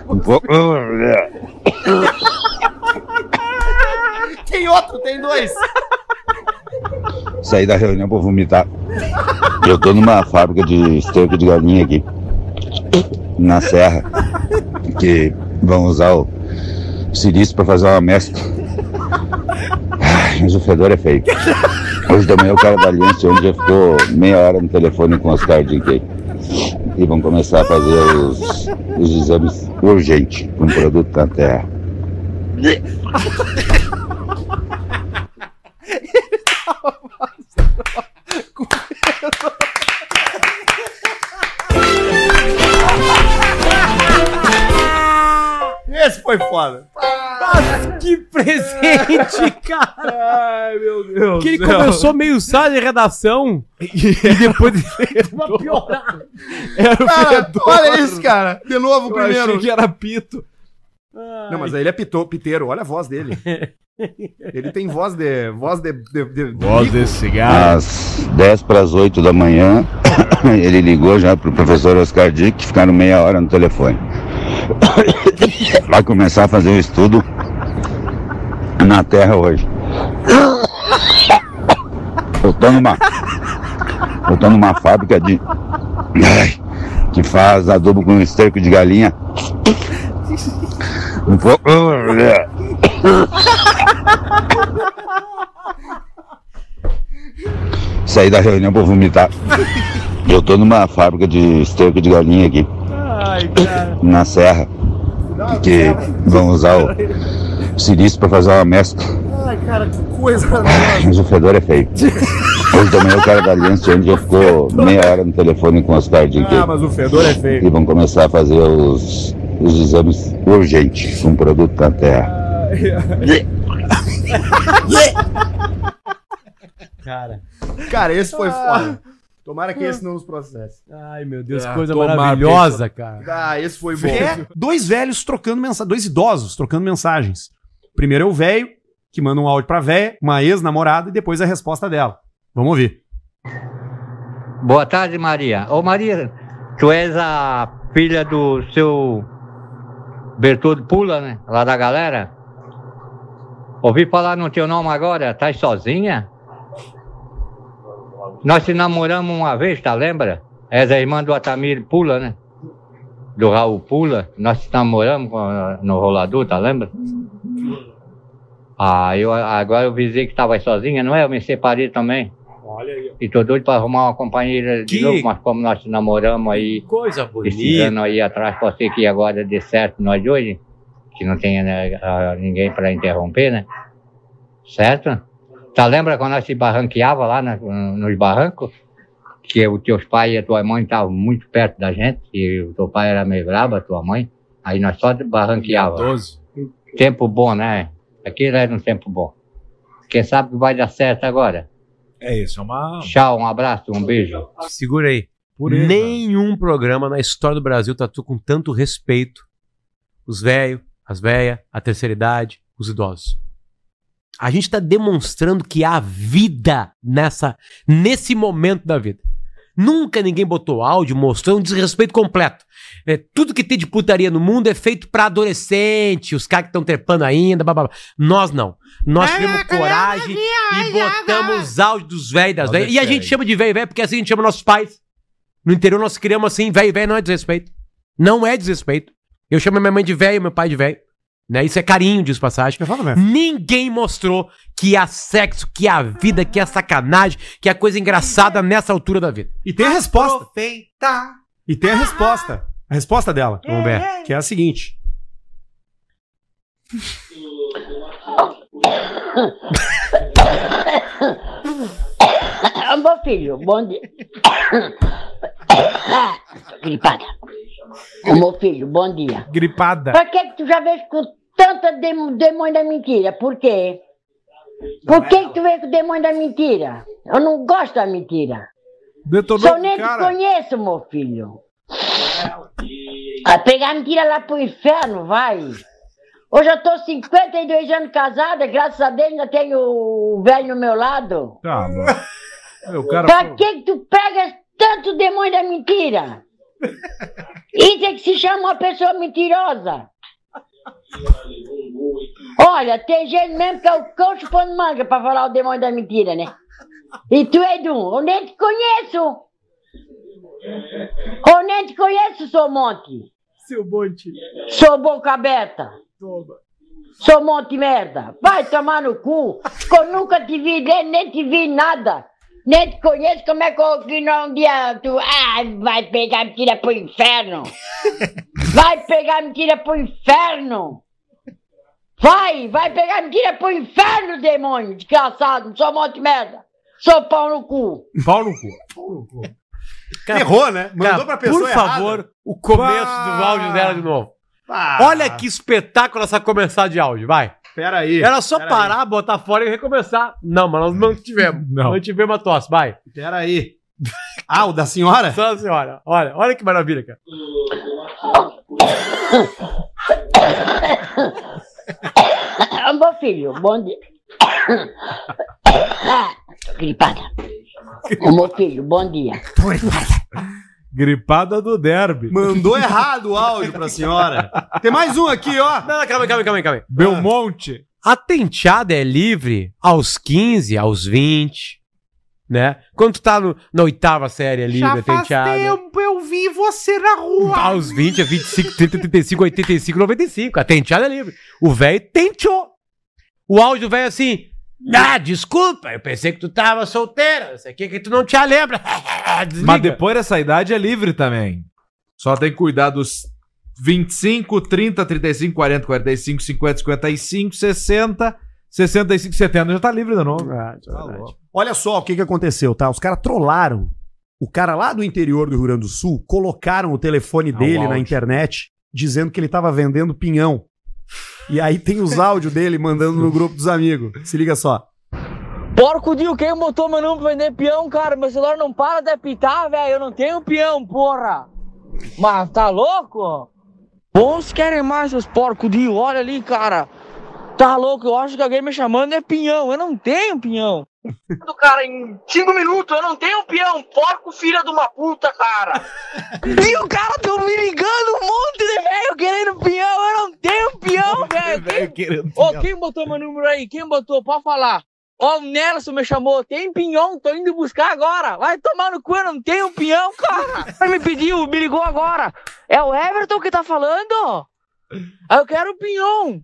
Um pouco. Tem outro, tem dois. Saí da reunião pra vomitar. Eu tô numa fábrica de esterco de galinha aqui. Na serra. Que vão usar o silício pra fazer uma mescla. Ai, mas o fedor é feio. Hoje manhã o cara da Aliança onde já ficou meia hora no telefone com os Dick aí. E vão começar a fazer os, os exames urgentes com um produto da terra. Esse foi foda. Que presente, cara! Ai, meu Deus. Que ele do céu. começou meio sala de redação e depois uma piorada. Era o Cara, fedor. olha isso, cara. De novo, Eu primeiro. achei que era pito. Não, mas aí ele é pitô, piteiro. Olha a voz dele. Ele tem voz de. Voz de. de, de Voz de cigarro. Às 10 para as 8 da manhã, ele ligou já pro professor Oscar Dick, ficaram meia hora no telefone. Vai começar a fazer o estudo na Terra hoje. Eu tô numa. Eu tô numa fábrica de. que faz adubo com esterco de galinha. Um pouco. Saí da reunião pra vomitar. Eu tô numa fábrica de esterco de galinha aqui, Ai, na serra, que vão usar o silício pra fazer uma mescla. Ai, cara, que coisa. Mas o fedor é feio. Hoje também o cara da Aliança onde já ficou meia hora no telefone com os caras de Ah, mas o fedor é feio. e vão começar a fazer os, os exames urgentes com produto da terra. Cara. Cara, esse foi foda. Tomara que esse não nos processe. Ai, meu Deus, Ah, coisa tomar, maravilhosa, cara. Ah, esse foi bom. É dois velhos trocando mensagens, dois idosos trocando mensagens. Primeiro é o velho, que manda um áudio pra véia, uma ex-namorada, e depois a resposta dela. Vamos ouvir. Boa tarde, Maria. Ô, Maria, tu és a filha do seu Bertoldo Pula, né? Lá da galera? Ouvi falar no teu nome agora, tá sozinha? Nós te namoramos uma vez, tá? Lembra? És a irmã do Atamir Pula, né? Do Raul Pula. Nós te namoramos no rolador, tá? Lembra? Ah, eu, agora eu visei que tava sozinha, não é? Eu me separei também. Olha aí. E tô doido pra arrumar uma companheira de Que- novo, mas como nós te namoramos aí, Coisa esse bonita. ano aí atrás, pode ser que agora dê certo nós dois, que não tenha né, ninguém pra interromper, né? Certo? Tá lembra quando nós se barranqueava lá na- nos barrancos? Que os teus pais e a tua mãe estavam muito perto da gente, e o teu pai era meio brabo, a tua mãe, aí nós só barranqueava. Tempo bom, né? Aquilo era um tempo bom. Quem sabe que vai dar certo agora? É isso, é uma. Tchau, um abraço, um beijo. Segura aí. Pureza. Nenhum programa na história do Brasil tratou com tanto respeito os velhos, as velhas, a terceira idade, os idosos. A gente está demonstrando que há vida nessa, nesse momento da vida. Nunca ninguém botou áudio mostrando um desrespeito completo. É, tudo que tem de putaria no mundo é feito pra adolescente, os caras que estão trepando ainda, blá, blá, blá. Nós não. Nós tivemos coragem e botamos áudio dos velhos e das velhas. E a gente chama de velho velho porque assim a gente chama nossos pais. No interior nós criamos assim, velho velho não é desrespeito. Não é desrespeito. Eu chamo minha mãe de velho, meu pai de velho. Né? Isso é carinho, diz passagem. Ninguém mostrou que há sexo, que há vida, que há sacanagem, que há coisa engraçada nessa altura da vida. E tem a resposta. E tem a resposta. A resposta dela, vamos ver, que é a seguinte. Meu filho, bom dia. Gripada. Meu filho, bom dia. Gripada. Pra que que tu já veio com tanta dem- demônio da mentira? Por quê? Por que que tu veio com o demônio da mentira? Eu não gosto da mentira. Detonou Só nem te cara. conheço, meu filho. Vai pegar mentira lá pro inferno, vai. Hoje eu tô 52 anos casada, graças a Deus ainda tenho o velho no meu lado. Tá bom. Meu, o cara. Pra que que tu pegas tanto demônio da mentira? Isso é que se chama uma pessoa mentirosa. Olha, tem gente mesmo que é o cão chupando manga pra falar o demônio da mentira, né? E tu é um, eu nem te conheço. Eu nem te conheço, seu monte. Seu monte. Sou boca aberta. Sou monte merda. Vai tomar no cu. que Eu nunca te vi, nem, nem te vi nada. Nem te conheço. Como é que eu que não um dia tu. Ah, vai pegar mentira pro inferno. Vai pegar mentira pro inferno. Vai, vai pegar mentira pro inferno, demônio, desgraçado, sou monte de merda. Sou pau no cu. Pau no cu. Errou, né? Mandou pra pessoa Por errada. favor, o começo do áudio dela de novo. Ah. Olha que espetáculo essa começar de áudio, vai. Pera aí. Era só parar, botar fora e recomeçar. Não, mas nós não tivemos. Não. Não tivemos a tosse, vai. Pera aí. Ah, o da senhora? Só a senhora. Olha, olha que maravilha, cara. Meu filho, bom dia. Gripada. Ô, meu filho, bom dia. Gripada do derby. Mandou errado o áudio pra senhora. Tem mais um aqui, ó. Não, não, calma aí, calma aí, calma aí, calma aí. Belmonte. A tenteada é livre aos 15, aos 20, né? Quando tu tá no- na oitava série é livre a tenteada. eu vi você na rua. Aos 20, é 25, 30, 35, 85, 95. A tenteada é livre. O velho tenteou. O áudio velho assim. Ah, desculpa, eu pensei que tu tava solteira. Isso aqui que tu não te lembra. Desliga. Mas depois dessa idade é livre também. Só tem que cuidar dos 25, 30, 35, 40, 45, 50, 55, 60, 65, 70. Já tá livre de novo. Olha só o que, que aconteceu, tá? Os caras trollaram. O cara lá do interior do Rio Grande do Sul colocaram o telefone Ah, o dele na internet dizendo que ele tava vendendo pinhão. E aí tem os áudios dele mandando no grupo dos amigos. Se liga só. Porco Dio, quem botou meu número pra vender peão, cara? Meu celular não para de apitar, velho. Eu não tenho peão, porra. Mas tá louco? Bons querem mais, seus porcos Dio. Olha ali, cara. Tá louco? Eu acho que alguém me chamando é pinhão. Eu não tenho pinhão. Do cara, em cinco minutos eu não tenho peão. Porco filha de uma puta, cara. E o cara tão me ligando um monte de velho querendo peão. Eu não tenho peão, velho. Quem- Ô, quem botou meu número aí? Quem botou? Pode falar. Ó, o Nelson me chamou. Tem pinhão, tô indo buscar agora. Vai tomar no cu, eu não tenho pinhão, cara. Ele me pediu, me ligou agora. É o Everton que tá falando? Ah, Eu quero pinhão.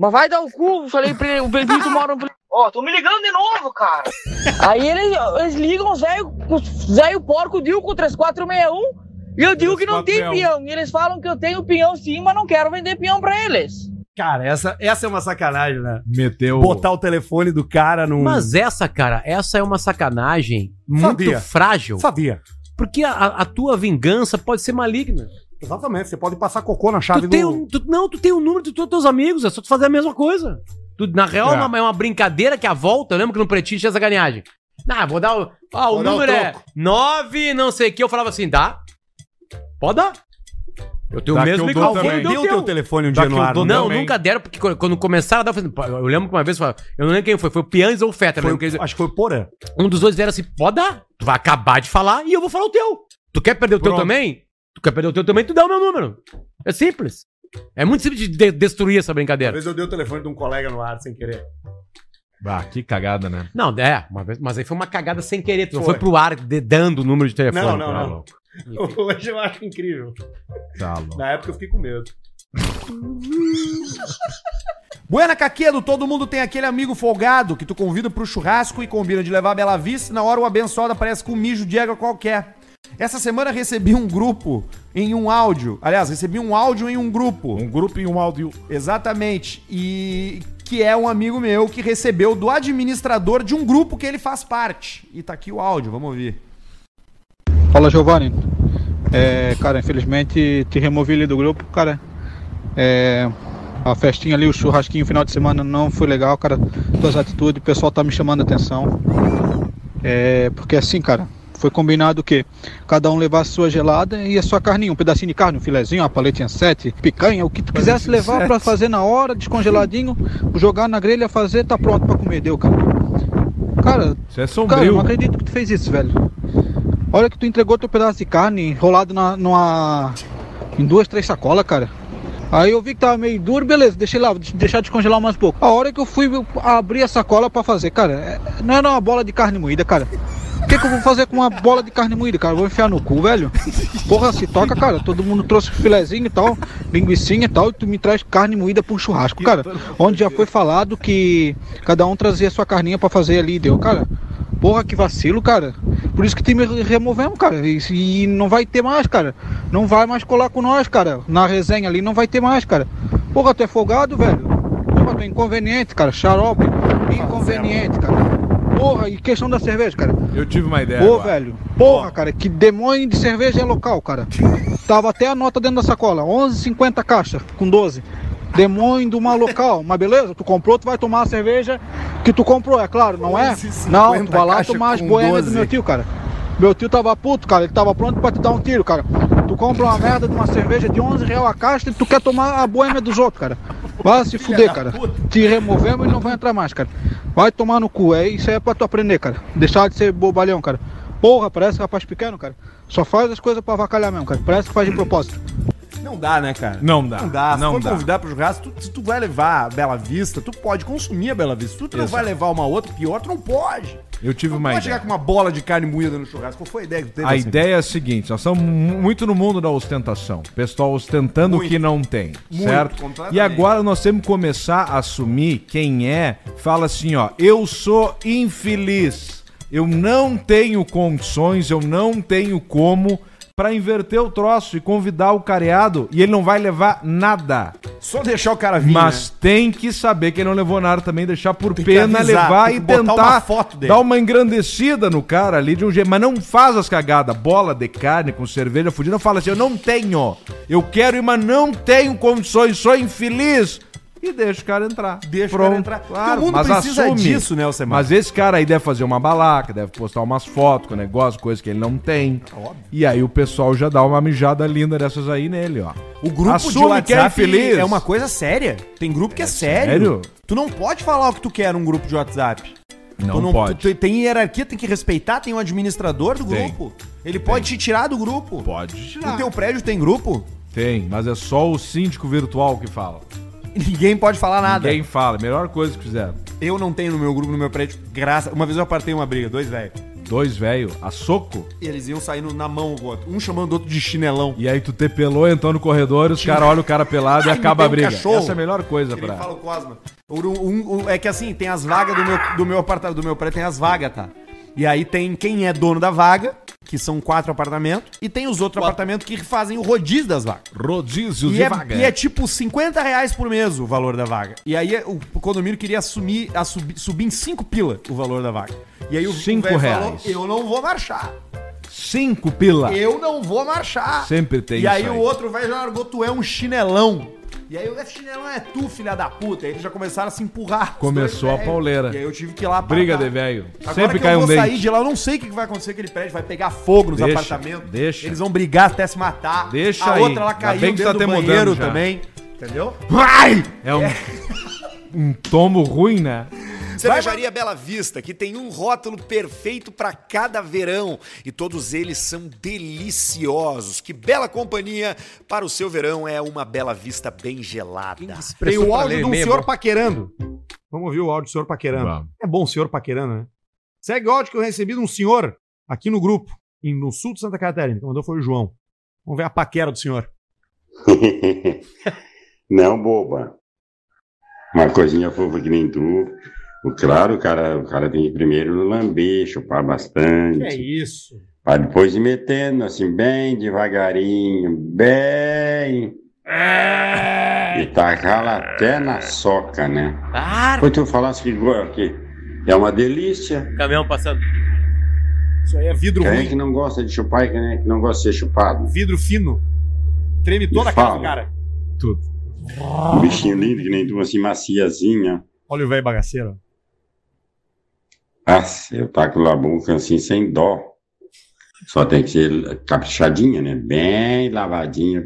Mas vai dar o cu, falei pra ele, o Benedito mora no... Ó, tô me ligando de novo, cara. Aí eles, eles ligam velho, porco digo com 3461 e eu digo que não tem 3461. pinhão. E eles falam que eu tenho pinhão sim, mas não quero vender pinhão pra eles. Cara, essa, essa é uma sacanagem, né? Meteu. Botar o telefone do cara num. Mas essa, cara, essa é uma sacanagem muito Sabia. frágil. Sabia. Porque a, a tua vingança pode ser maligna. Exatamente, você pode passar cocô na chave Tu tem do. um- tu- não, tu tem o número de todos os teus amigos, é só tu fazer a mesma coisa. Tu, na real, é. É. uma, é uma brincadeira que a volta, eu lembro que no Pretinho tinha essa galinhagem. Ah, vou dar o. Ah, o Vou dar o número é troco. 9, não sei o que. Eu falava assim, dá? Pode dar. Eu tenho o mesmo que eu dou microfone. deu Deu teu telefone um dia que no ar? Não, Também. nunca deram, porque quando- começaram a dar, eu falei, pô, eu lembro que uma vez, eu não lembro quem foi, foi o Pianz ou o. Foi- eles- acho que foi o Porã. Um dos dois vieram assim, pode dar. Tu vai acabar de falar e eu vou falar o teu. Tu quer perder o teu também? Tu quer perder o teu também, tu dá o meu número. É simples. É muito simples de, de- destruir essa Às brincadeira. vezes eu dei o telefone de um colega no ar sem querer. Ah, que cagada, né? Não, é, uma vez- mas aí foi uma cagada sem querer. Tu não Foi. foi pro ar de- dando o número de telefone. Não, não, Tá não. louco. Hoje eu acho incrível. Tá louco. Na época eu fiquei com medo. Buena Caquedo, todo mundo tem aquele amigo folgado que tu convida pro churrasco e combina de levar a Bela Vista e na hora o abençoado aparece com um mijo de égua qualquer. Essa semana recebi um grupo em um áudio. Aliás, recebi um áudio em um grupo. Um grupo em um áudio. Exatamente. E que é um amigo meu que recebeu do administrador de um grupo que ele faz parte. E tá aqui o áudio, vamos ouvir. Fala Giovanni. É, cara, infelizmente te removi ali do grupo, cara. É, a festinha ali, o churrasquinho final de semana não foi legal, cara. Tuas atitudes, o pessoal tá me chamando a atenção. É, porque assim, cara, foi combinado que cada um levasse sua gelada e a sua carninha, um pedacinho de carne, um filezinho, uma paletinha sete, picanha, o que tu quisesse levar pra fazer na hora, descongeladinho, jogar na grelha, fazer, tá pronto pra comer, deu, cara. Cara, Isso é cara, eu sombrio. não acredito que tu fez isso, velho. Olha que tu entregou teu pedaço de carne enrolado na, numa. em duas, três sacolas, cara. Aí eu vi que tava meio duro, beleza, deixei lá, deixar descongelar mais um pouco. A hora que eu fui abrir a sacola pra fazer, cara, é- não era uma bola de carne moída, cara. O que, que eu vou fazer com uma bola de carne moída, cara? Eu vou enfiar no cu, velho? Porra, se toca, cara. Todo mundo trouxe filezinho e tal, linguicinha e tal, e tu me traz carne moída pra um churrasco, cara. Onde já foi falado que cada um trazia sua carninha pra fazer ali, deu, cara. Porra, que vacilo, cara. Por isso que te me removemos, cara. E, e não vai ter mais, cara. Não vai mais colar com nós, cara. Na resenha ali não vai ter mais, cara. Porra, tu é folgado, velho. é inconveniente, cara. Xarope, inconveniente, cara. Porra, e questão da cerveja, cara. Eu tive uma ideia. Pô, agora. velho. Porra, cara, que demônio de cerveja é local, cara. Tava até a nota dentro da sacola. 11,50 caixa, com 12. Demônio de uma local. Mas beleza, tu comprou, tu vai tomar a cerveja que tu comprou, é claro, não é? 11,50 Não, tu vai lá tomar as boêmias 12. do meu tio, cara. Meu tio tava puto, cara. Ele tava pronto pra te dar um tiro, cara. Tu compra uma merda de uma cerveja de 11 real a caixa e tu quer tomar a boêmia dos outros, cara. Vai se fuder, cara. Te removemos e não vai entrar mais, cara. Vai tomar no cu. É isso aí é pra tu aprender, cara. Deixar de ser bobalhão, cara. Porra, parece rapaz pequeno, cara. Só faz as coisas pra avacalhar mesmo, cara. Parece que faz de propósito. Não dá, né, cara? Não dá. Não dá. Se Não for dá. convidar pro churrasco, tu, se tu vai levar a Bela Vista, tu pode consumir a Bela Vista. Se tu não Exato. vai levar uma outra pior, tu não pode. Eu tive uma ideia. chegar com uma bola de carne moída no churrasco. Qual foi a ideia que teve? A assim? ideia é a seguinte: nós estamos mu- muito no mundo da ostentação. Pessoal ostentando o que não tem, Muito, certo? E agora nós temos que começar a assumir quem é. Fala assim: ó, eu sou infeliz. Eu não tenho condições, eu não tenho como pra inverter o troço e convidar o careado e ele não vai levar nada. Só deixar o cara vir, Mas né? tem que saber que ele não levou nada também, deixar por que pena avisar, levar tem e tentar uma foto dele. dar uma engrandecida no cara ali de um jeito. Mas não faz as cagadas, bola de carne com cerveja fudida. Fala assim, eu não tenho, eu quero ir, mas não tenho condições, sou infeliz. E deixa o cara entrar. Deixa o cara entrar. Porque o mundo precisa disso, né, Alcemar? Mas esse cara aí deve fazer uma balaca, deve postar umas fotos com negócio, coisa que ele não tem. E aí o pessoal já dá uma mijada linda dessas aí nele, ó. O grupo Assume de que é WhatsApp infeliz. é uma coisa séria. Tem grupo que é, sério. sério? Tu não pode falar o que tu quer num grupo de WhatsApp. Não Tu pode. tu- tem hierarquia, tem que respeitar, tem um administrador do Tem. grupo. Ele pode te tirar do grupo. Pode tirar. No teu prédio tem grupo? Tem, mas é só o síndico virtual que fala. Ninguém pode falar nada. Ninguém fala, melhor coisa que fizeram. Eu não tenho no meu grupo, no meu prédio, graça. Uma vez eu apartei uma briga, dois velhos. Dois velho, a soco. E eles iam saindo na mão o outro. Um chamando o outro de chinelão. E aí tu te pelou, entrou no corredor, os caras olham o cara pelado e acaba a um briga. cachorro. Essa é a melhor coisa pra. fala o Cosma. Um- um- um- é que assim, tem as vagas do meu, do meu apartamento, do meu prédio tem as vagas, tá? E aí tem quem é dono da vaga, que são quatro apartamentos, e tem os outros apartamentos que fazem o rodízio das vagas. Rodízio E de é, vaga. e é tipo 50 reais por mês o valor da vaga. E aí o condomínio queria assumir, a subir, em 5 pila o valor da vaga. E aí o Cinco velho reais. eu não vou marchar. Cinco pila. Eu não vou marchar. Sempre tem E aí isso o outro velho já largou, tu é um chinelão. E aí esse chinelão é tu, filha da puta. Aí eles já começaram a se empurrar. Começou a velhos. pauleira. E aí eu tive que ir lá Briga apartar. de velho. Sempre cai eu um vou dente. sair de lá, eu não sei o que vai acontecer com aquele prédio. Vai pegar fogo nos Deixa, apartamentos. deixa. Eles vão brigar até se matar. Deixa a aí. outra ela Ainda caiu bem que dentro tá do banheiro também. Entendeu? Vai! É um, um tombo ruim, né? Cervejaria Bela Vista, que tem um rótulo perfeito para cada verão e todos eles são deliciosos. Que bela companhia para o seu verão é uma Bela Vista bem gelada. Tem o áudio de um senhor paquerando. Vamos ouvir o áudio do senhor paquerando. É bom o senhor paquerando, né? Segue o áudio que eu recebi de um senhor aqui no grupo, no sul de Santa Catarina. Quem mandou foi o João. Vamos ver a paquera do senhor. Não, boba. Uma coisinha fofa que nem tu. Claro, o cara, o cara tem que primeiro lamber, chupar bastante. Que é isso? Pra depois ir metendo assim, bem devagarinho, bem. E tacar lá até na soca, né? Depois tu falasse que, go- que é uma delícia. Caminhão passando. Isso aí é vidro Quem é ruim. que não gosta de chupar e quem é que não gosta de ser chupado? Vidro fino. Treme toda a casa do cara. Tudo. Um bichinho lindo que nem tu, assim, maciazinha. Olha o velho bagaceiro. Ah, eu taco lá a boca assim sem dó. Só tem que ser caprichadinha, né? Bem lavadinha.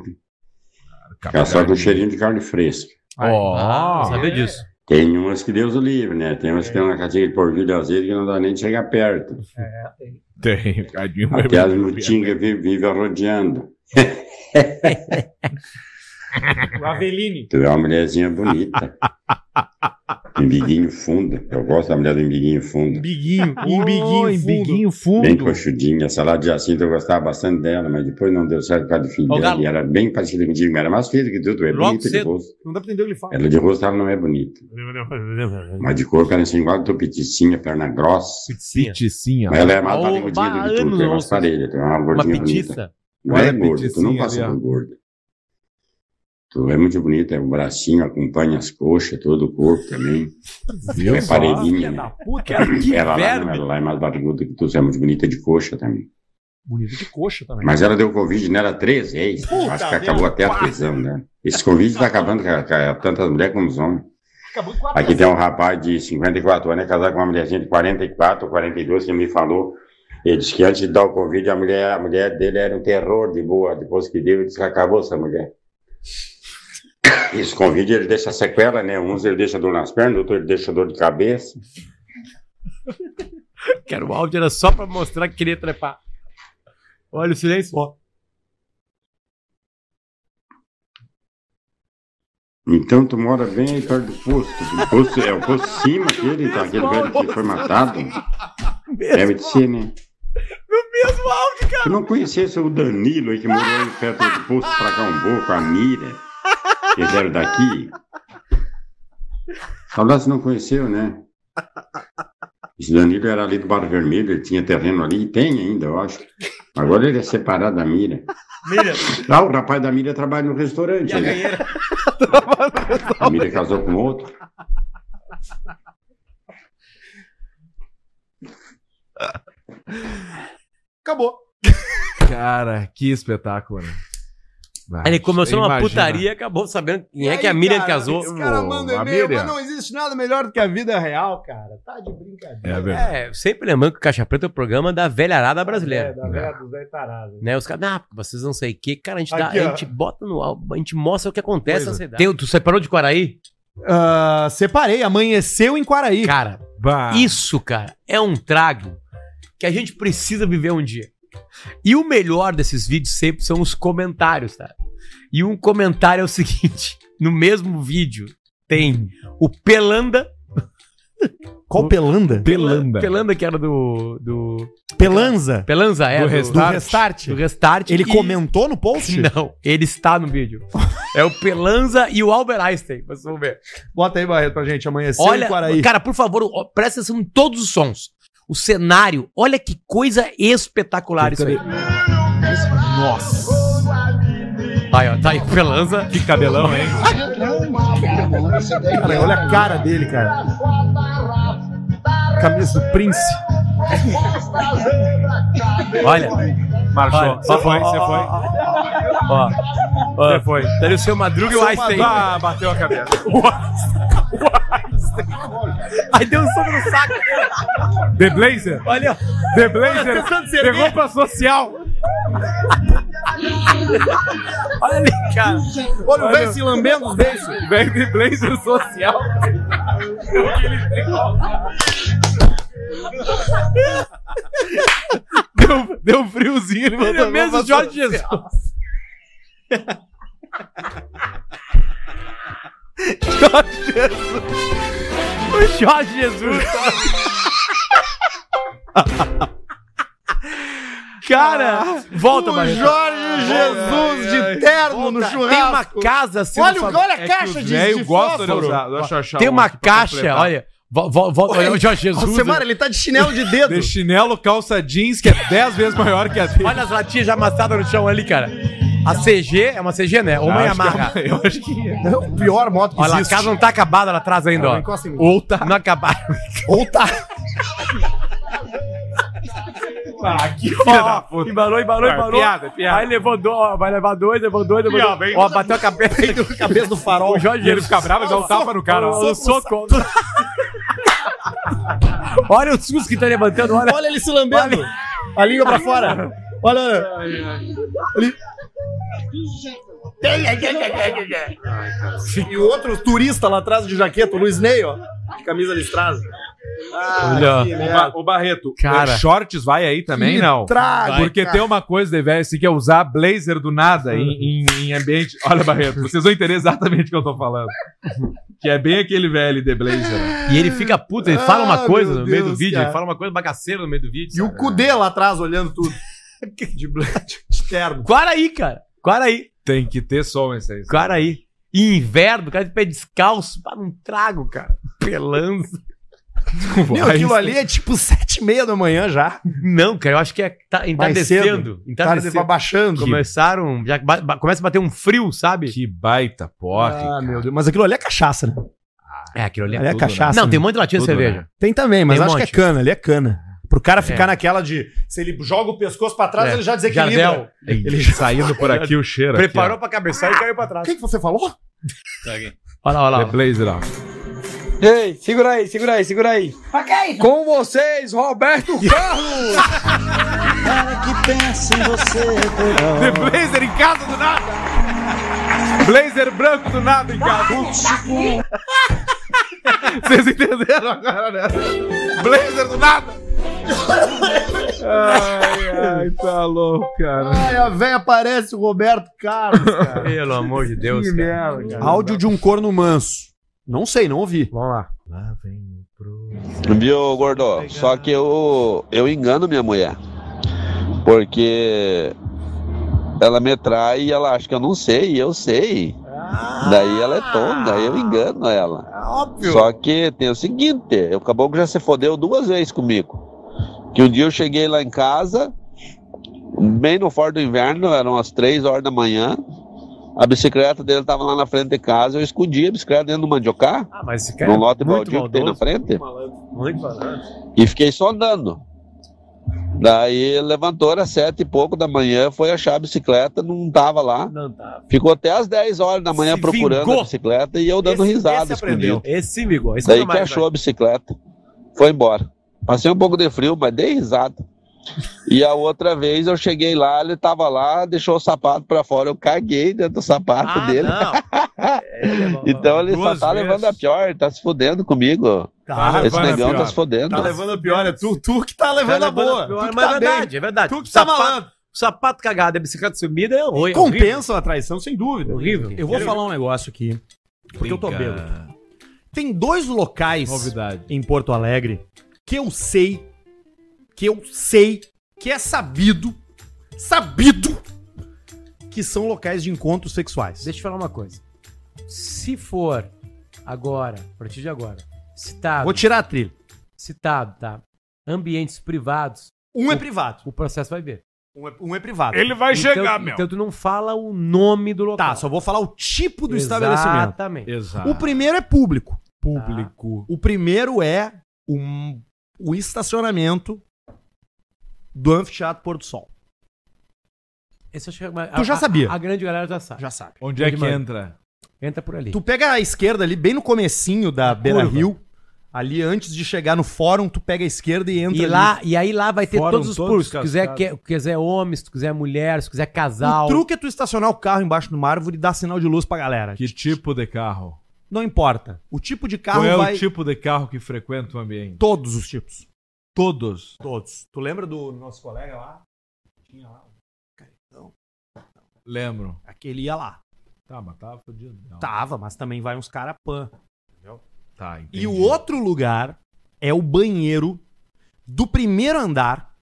Ficar só com cheirinho de carne fresca. Ó, ah, saber disso. Tem umas que Deus o livre, né? Tem umas que tem uma caixinha de porvilho azedo que não dá nem de chegar perto. É, tem. Tem, cadinho. Até as mutingas vivem vive rodeando. O Aveline. Tu é uma mulherzinha bonita. Embiguinho fundo. Eu gosto da mulher do embiguinho fundo. Biguinho, Oh, embiguinho fundo. Bem coxudinha. Salada de jacinto eu gostava bastante dela, mas depois não deu certo por causa do filho dela. E era bem parecida contigo, mas era mais feia que tu. Tu é Logo bonita de rosto. Não dá pra entender o que ele fala. Ela de rosto ela não é bonita. Mas de corpo ela é assim, igual tu peticinha, perna grossa. Peticinha. Mas ela é mais Ô, barrigudinha do que tu. anos, Tu é mais parelha. É uma gordinha petiça. bonita. Não é gorda. Tu não passa por gorda. Tu é muito bonita, o bracinho acompanha as coxas, todo o corpo também. Viu é parelhinha, né? puta, que ela, lá, ela lá é mais barriguda que tu, é muito bonita de coxa também. Bonito de coxa também. Mas ela deu Covid nela três vezes. Puta Acho que acabou até a quatro. tesão, né? Esse Covid tá acabando com, a- com a- tanto as mulheres como os homens. Aqui tem um rapaz de 54 anos, é casado com uma mulherzinha de 44 ou 42, que me falou. Ele disse que antes de dar o Covid, a mulher, a mulher dele era um terror de boa. Depois que deu, ele disse que acabou essa mulher. Esse Covid, ele deixa sequela, né? Uns ele deixa dor nas pernas, outros ele deixa dor de cabeça. Quero o áudio era só pra mostrar que queria trepar. Olha o silêncio. Ó. Então tu mora bem aí perto do posto. O posto é o posto cima aquele, tá? Aquele velho que foi matado. Deve de ser, né? No mesmo áudio, cara. Tu não conhecesse o Danilo aí que morou aí perto do posto pra cá um pouco, a Mira. Eles eram daqui. Saudade você não conheceu, né? Esse Danilo era ali do Barro Vermelho, ele tinha terreno ali, e tem ainda, eu acho. Agora ele é separado da Mira. Mira. Ah, o rapaz da Mira trabalha no restaurante. E a né? ganheira? A Mira casou com outro. Acabou. Cara, que espetáculo, né? Vai. Ele começou numa Imagina. putaria e acabou sabendo quem é E que a aí, Miriam cara, casou. Esse cara manda a e-mail, mas não existe nada melhor do que a vida real, cara. Tá de brincadeira. É, sempre lembrando que o Caixa Preta é o programa da velharada brasileira. É, da velha dos velhos tarados. Né? Os caras, ah, vocês não sei o que, cara, a gente, dá, Aqui, a ó. gente bota no álbum, a gente mostra o que acontece na cidade. Tem- tu separou de Quaraí? Ah, separei, amanheceu em Quaraí. Cara, isso, cara, é um trago que a gente precisa viver um dia. E o melhor desses vídeos sempre são os comentários, tá? E um comentário é o seguinte: no mesmo vídeo tem o Pelanda. Qual Pelanda? Pelanda. Pelanda que era do. do... Pelanza? Pelanza, é. Do Restart? Do Restart. Do Restart. Ele E- comentou no post? Não, ele está no vídeo. é o Pelanza e o Albert Einstein. Vocês vão ver. Bota aí, Barreto, pra gente. Amanheceu Olha, em Quaraí. cara, por favor, presta atenção em todos os sons. O cenário, olha que coisa espetacular isso aí. Nossa. Aí, ó, tá aí o Pelanza. Que cabelão, hein? Cara, olha a cara dele, cara. Camisa do Prince. Olha. Marchou. Você foi, você foi. Ó. Você foi. Tá ali o seu Madruga e o Einstein. Ah, bateu a cabeça. Aí deu um soco no saco. The Blazer? Olha. The Blazer pegou pra social. Olha ali, cara. Olha o velho se lambendo os beiços. Velho The Blazer social. Deu, deu um friozinho. Ele, ele é mesmo Jorge Jesus. Jorge Jesus. O Jorge Jesus. Cara, volta, o. Jorge Jesus de terno no churrasco. Tem uma casa sendo Olha, o- fab- olha a É caixa os de, de de usar. Deixa eu achar Tem um uma caixa, olha. olha o Jorge Jesus. Alcemar, ele tá de chinelo de dedo. De chinelo, calça jeans, que é 10 vezes maior que a dele. Olha as latinhas já amassadas no chão ali, cara. A CG, é uma CG, né? Ou uma que é Yamaha. uma- eu acho que é. É o pior moto que Olha lá, a existe. casa não tá acabada lá atrás ainda, Não, ó. Ou tá. Não acabaram. Ou tá. Ah, que embalou, embalou, Ah, embalou. piada, piada. Aí levou dois, ó, vai levar dois, levou dois, levou Piada, dois. hein? Ó, bateu a cabeça. a cabeça do farol. O Jorge ele fica bravo e dá um tapa no cara. ó. Olha o soco. Olha o SUS que tá levantando, olha. Olha ele se lambendo. A língua pra fora. Olha, olha. Ele... E o outro turista lá atrás de jaqueta, o Luiz Ney, ó. De camisa listrada. Ah, Olha. que. Ba- Ô, Barreto, Cara. é, shorts vai aí também, não? trago, Porque cara. tem uma coisa, de velho, assim, que é usar blazer do nada em, em- em ambiente. Olha, Barreto, vocês vão entender exatamente o que eu tô falando. Que é bem aquele velho de blazer. E ele fica puto, ele fala uma Ah, coisa meu no meio do Deus, vídeo, cara. ele fala uma coisa bagaceira no meio do vídeo. E o sabe? Cudê lá atrás olhando tudo. De, bla- de terno. Quaraí, cara. Quaraí. Tem que ter som esse aí. Quaraí. E inverno, cara de pé descalço, para um trago, cara. Pelança. Meu, aquilo ali é tipo sete e meia da manhã já. Não, cara, eu acho que é, tá entardecendo. Tarde vai baixando. Começaram, já ba- ba- começa a bater um frio, sabe? Que baita porre. Ah, meu Deus. Mas aquilo ali é cachaça, né? É, aquilo ali Ali é tudo, cachaça, né? Não, né? tem um monte de latinha de cerveja. né? Tem também, mas Tem um acho que monte. é cana, ali é cana. Pro cara ficar É. naquela de. Se ele joga o pescoço pra trás, É. ele já desequilibra. Jardel. Ele Saindo por aqui o cheiro. Preparou aqui, pra cabeçar e caiu pra trás. O que, que você falou? Olha lá, olha lá. The Blazer, ó. Ei, segura aí, segura aí, segura aí. É isso? Com vocês, Roberto Carlos! Para que pensa em você, The Blazer em casa do nada. Blazer branco do nada em casa. Vocês entenderam agora, né? Blazer do nada. Ai, ai, tá louco, cara. Ai, a véia parece o Roberto Carlos, cara. Pelo amor de Deus, Que cara. merda, cara. Áudio de um corno manso. Não sei, não ouvi. Vamos lá. Viu, gordo? Só que eu, eu engano minha mulher. Porque ela me trai e ela acha que eu não sei, e eu sei. Daí ela é tonta, daí eu engano ela. Óbvio. Só que tem o seguinte, o caboclo já se fodeu duas vezes comigo. Que um dia eu cheguei lá em casa, bem no fora do inverno, eram as três horas da manhã. A bicicleta dele tava lá na frente de casa, eu escondi a bicicleta dentro do mandiocar, Ah, mas esse cara no é lote muito baldio que tem na frente. Muito malandro. E fiquei só andando. Daí levantou, era sete e pouco da manhã, foi achar a bicicleta, não tava lá. Não tá. Ficou até as 10 horas da manhã Se procurando vingou. a bicicleta e eu dando Esse- risada esse aprendeu. escondido. Esse sim, Miguel. Esse Daí que mais achou a bicicleta, foi embora. Passei um pouco de frio, mas dei risada. E a outra vez eu cheguei lá, ele tava lá, deixou o sapato pra fora, eu caguei dentro do sapato Ah, dele. então ele Duas só tá vezes. levando a pior, tá se fudendo comigo. Tá Esse levando a negão pior. tá se fudendo. Tá levando a pior, é tu, tu que tá levando a boa. pior, tu que mas tá é verdade, bem. é verdade. Tu que tá Sapato- malandro. Sapato cagado e a bicicleta subida é horrível. Compensam a traição, sem dúvida. Horrível. Eu vou falar um negócio aqui, porque eu tô bêbado. Tem dois locais Novidade. em Porto Alegre que eu sei, que eu sei, que é sabido, sabido, que são locais de encontros sexuais. Deixa eu falar uma coisa. Se for agora, a partir de agora, citado. Vou tirar a trilha. Citado, tá? Ambientes privados. Um é o- privado. O processo vai ver. Um é, um é privado. Ele vai Então- chegar, meu. Então tu não fala o nome do local. Tá, só vou falar o tipo do estabelecimento. Exatamente. Exato. O primeiro é público. público. O primeiro é um- o estacionamento do Anfiteatro Porto Sol. Esse eu acho que é- Tu já sabia? A, grande galera já sabe. Já sabe. Onde é que Mano. entra? Entra por ali. Tu pega a esquerda ali, bem no comecinho da Beira curva. Rio, ali antes de chegar no fórum, tu pega a esquerda e entra E, ali. lá, e aí lá vai ter Foram todos os todos públicos. Se tu quiser, que, quiser homem, se tu quiser mulher, se tu quiser casal. O truque é tu estacionar o carro embaixo de uma árvore e dar sinal de luz pra galera. Que tipo de carro? Não importa. O tipo de carro Qual é vai... o tipo de carro que frequenta o ambiente? Todos os tipos. Todos. Todos. Tu lembra do nosso colega lá? Tinha lá. um caretão. Lembro. Aquele ia lá. Tá, mas tava fodido. Não. Tava, mas também vai uns cara pan. Tá, entendi. E o outro lugar é o banheiro do primeiro andar,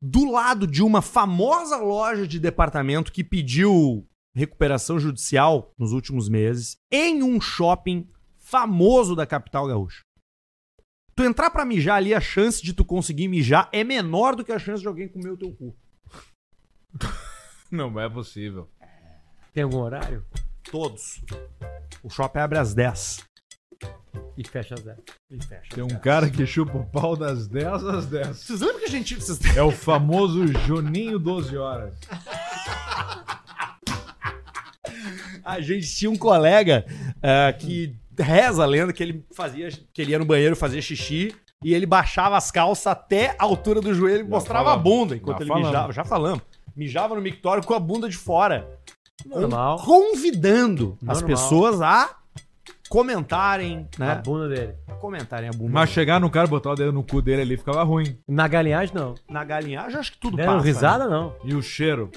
do lado de uma famosa loja de departamento que pediu recuperação judicial nos últimos meses, em um shopping famoso da capital gaúcha. Tu entrar pra mijar ali, a chance de tu conseguir mijar é menor do que a chance de alguém comer o teu cu. Não é possível. Tem algum horário? Todos. O shopping abre às 10. E fecha as 10. E fecha. Tem um cara que chupa o pau das 10 às 10. Vocês lembram que a gente. Vocês... É o famoso Juninho 12 horas. A gente tinha um colega ah, que reza a lenda que ele fazia, que ele ia no banheiro fazer xixi e ele baixava as calças até a altura do joelho e mostrava falamos. a bunda enquanto Já ele falamos. mijava. Já falamos. Mijava no mictório com a bunda de fora. Normal. Convidando as Normal. pessoas a comentarem, A né? bunda dele. Comentarem a bunda. Mas chegar no cara e botar o dedo no cu dele ali ficava ruim. Na galinhagem, não. Na galinhagem, acho que tudo Deram passa. risada, né? não. E o cheiro?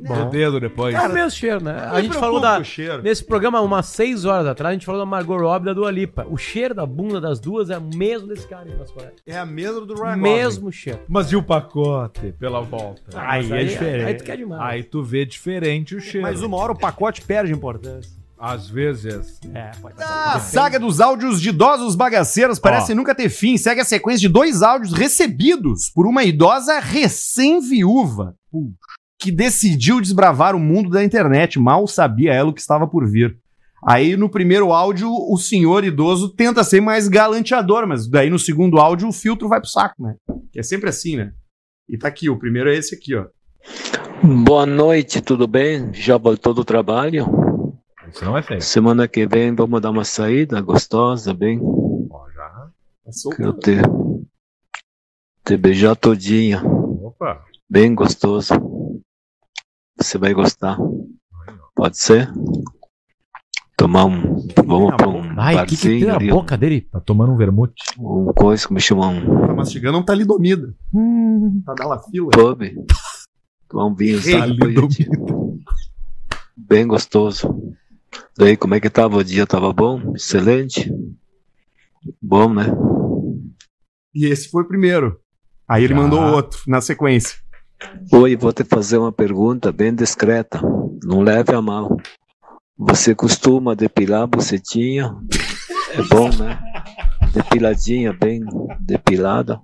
Bom. Do dedo depois. É o mesmo cheiro, né? não A gente falou da. Nesse programa, umas 6 horas atrás, a gente falou da Margot Robbie e da Dua Lipa. O cheiro da bunda das duas é o mesmo desse cara aí. É a mesma do Ryan Mesmo cheiro. Mas e o pacote pela volta? Aí Mas é diferente. Aí tu quer demais. Aí tu vê diferente o cheiro. Mas uma hora o pacote perde importância. Às vezes. É, pode A saga dos áudios de idosos bagaceiros parece nunca ter fim. Segue a sequência de dois áudios recebidos por uma idosa recém-viúva que decidiu desbravar o mundo da internet. Mal sabia ela o que estava por vir. Aí no primeiro áudio o senhor idoso tenta ser mais galanteador, mas daí no segundo áudio o filtro vai pro saco, né? Que é sempre assim, né? E tá aqui, o primeiro é esse aqui, ó. Boa noite, tudo bem? Já voltou do trabalho? Isso não é feio. Semana que vem vamos dar uma saída gostosa, bem? Quero te, te beijar todinha. Opa. Bem gostoso. Você vai gostar. Pode ser? Tomar um. Vamos pra um Ai, que que tem na ali, boca dele? Tá tomando um vermute. Um coisa, como chama um Tá mastigando um talidomida. Tá dando a fila. pub. Tomar um vinho, sabe? Bem gostoso. Daí, como é que tava o dia? Tava bom? Excelente? Bom, né? E esse foi o primeiro. Aí ele Já. mandou outro na sequência. Oi, vou te fazer uma pergunta bem discreta. Não leve a mal. Você costuma depilar a bucetinha? É bom, né? Depiladinha, bem depilada.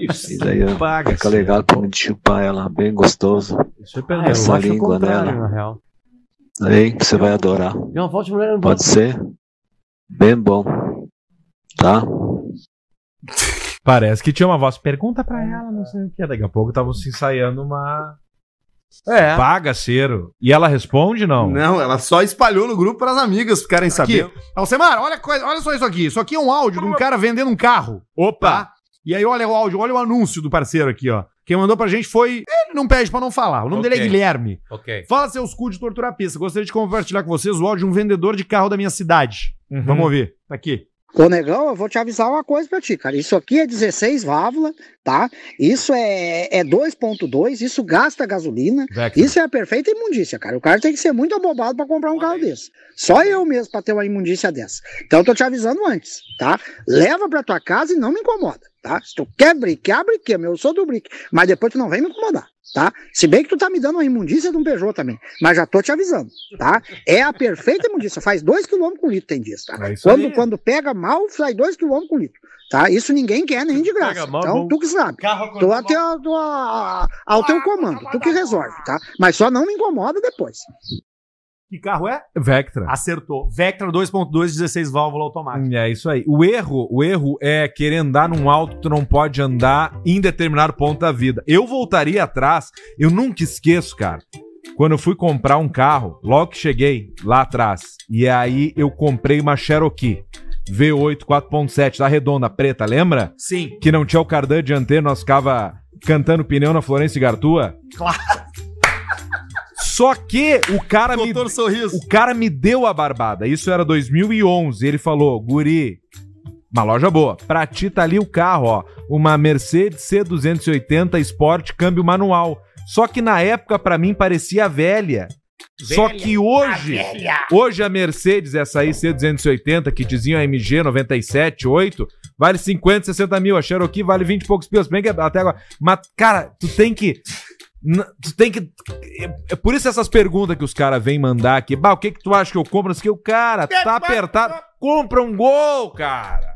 E daí ó, fica legal pra me chupar ela, bem gostoso. Ah, eu Essa acho o língua nela. na real. Aí você vai adorar. Pode ser? Bem bom. Tá? Parece que tinha uma voz. Pergunta pra ela, não sei o que. Daqui a pouco estavam se ensaiando uma. É. Bagaceiro. E ela responde, não? Não, ela só espalhou no grupo para as amigas ficarem sabendo. Alcemar, olha, coisa- olha só isso aqui. Isso aqui é um áudio de um cara vendendo um carro. Opa! E aí, olha o áudio, olha o anúncio do parceiro aqui, ó. Quem mandou pra gente foi. Ele não pede pra não falar. O nome dele é Ok. Guilherme. Ok. Fala seus cu de tortura pista. Gostaria de compartilhar com vocês o áudio de um vendedor de carro da minha cidade. Uhum. Vamos ouvir. Tá aqui. Ô, negão, eu vou te avisar uma coisa pra ti, cara. Isso aqui é 16 válvulas, tá? Isso é, é 2.2, isso gasta gasolina. Vectra. Isso é a perfeita imundícia, cara. O cara tem que ser muito abobado pra comprar um carro desse. Só eu mesmo pra ter uma imundícia dessa. Então eu tô te avisando antes, tá? Leva pra tua casa e não me incomoda, tá? Se tu quer brincar, brinque, meu. Eu sou do brinque. Mas depois tu não vem me incomodar. Tá? Se bem que tu tá me dando uma imundícia de um Peugeot também, mas já tô te avisando, tá? É a perfeita imundícia, faz 2 km com litro tem dias, tá? É Quando, aí. quando pega mal, sai 2 km com litro. Tá? Isso ninguém quer nem de graça. Mal, então, bom. tu que sabe. Tô até ao, ao, ao teu comando, tu que resolve, tá? Mas só não me incomoda depois. Que carro é? Vectra. Acertou. Vectra 2.2, 16 válvula automática. É isso aí. O erro, o erro é querer andar num alto que tu não pode andar em determinado ponto da vida. Eu voltaria atrás, eu nunca esqueço, cara. Quando eu fui comprar um carro, logo que cheguei lá atrás, e aí eu comprei uma Cherokee V8 4.7 da redonda preta, lembra? Sim. Que não tinha o cardan dianteiro, nós ficava cantando pneu na Florença e Gartua. Claro. Só que o cara me o cara me deu a barbada. Isso era 2011. Ele falou: "Guri, uma loja boa. Pra ti tá ali o carro, ó, uma Mercedes C280 Sport câmbio manual. Só que na época pra mim parecia velha. Só que hoje, hoje a Mercedes, essa aí C280, que diziam a MG 97, 8, vale 50, 60 mil. A Cherokee vale 20 e poucos pilos. Bem que até agora. Mas, cara, tu tem que. Tu tem que. É, é por isso essas perguntas que os caras vêm mandar aqui. Bah, o que que tu acha que eu compro? Que o cara tá apertado. Compra um gol, cara.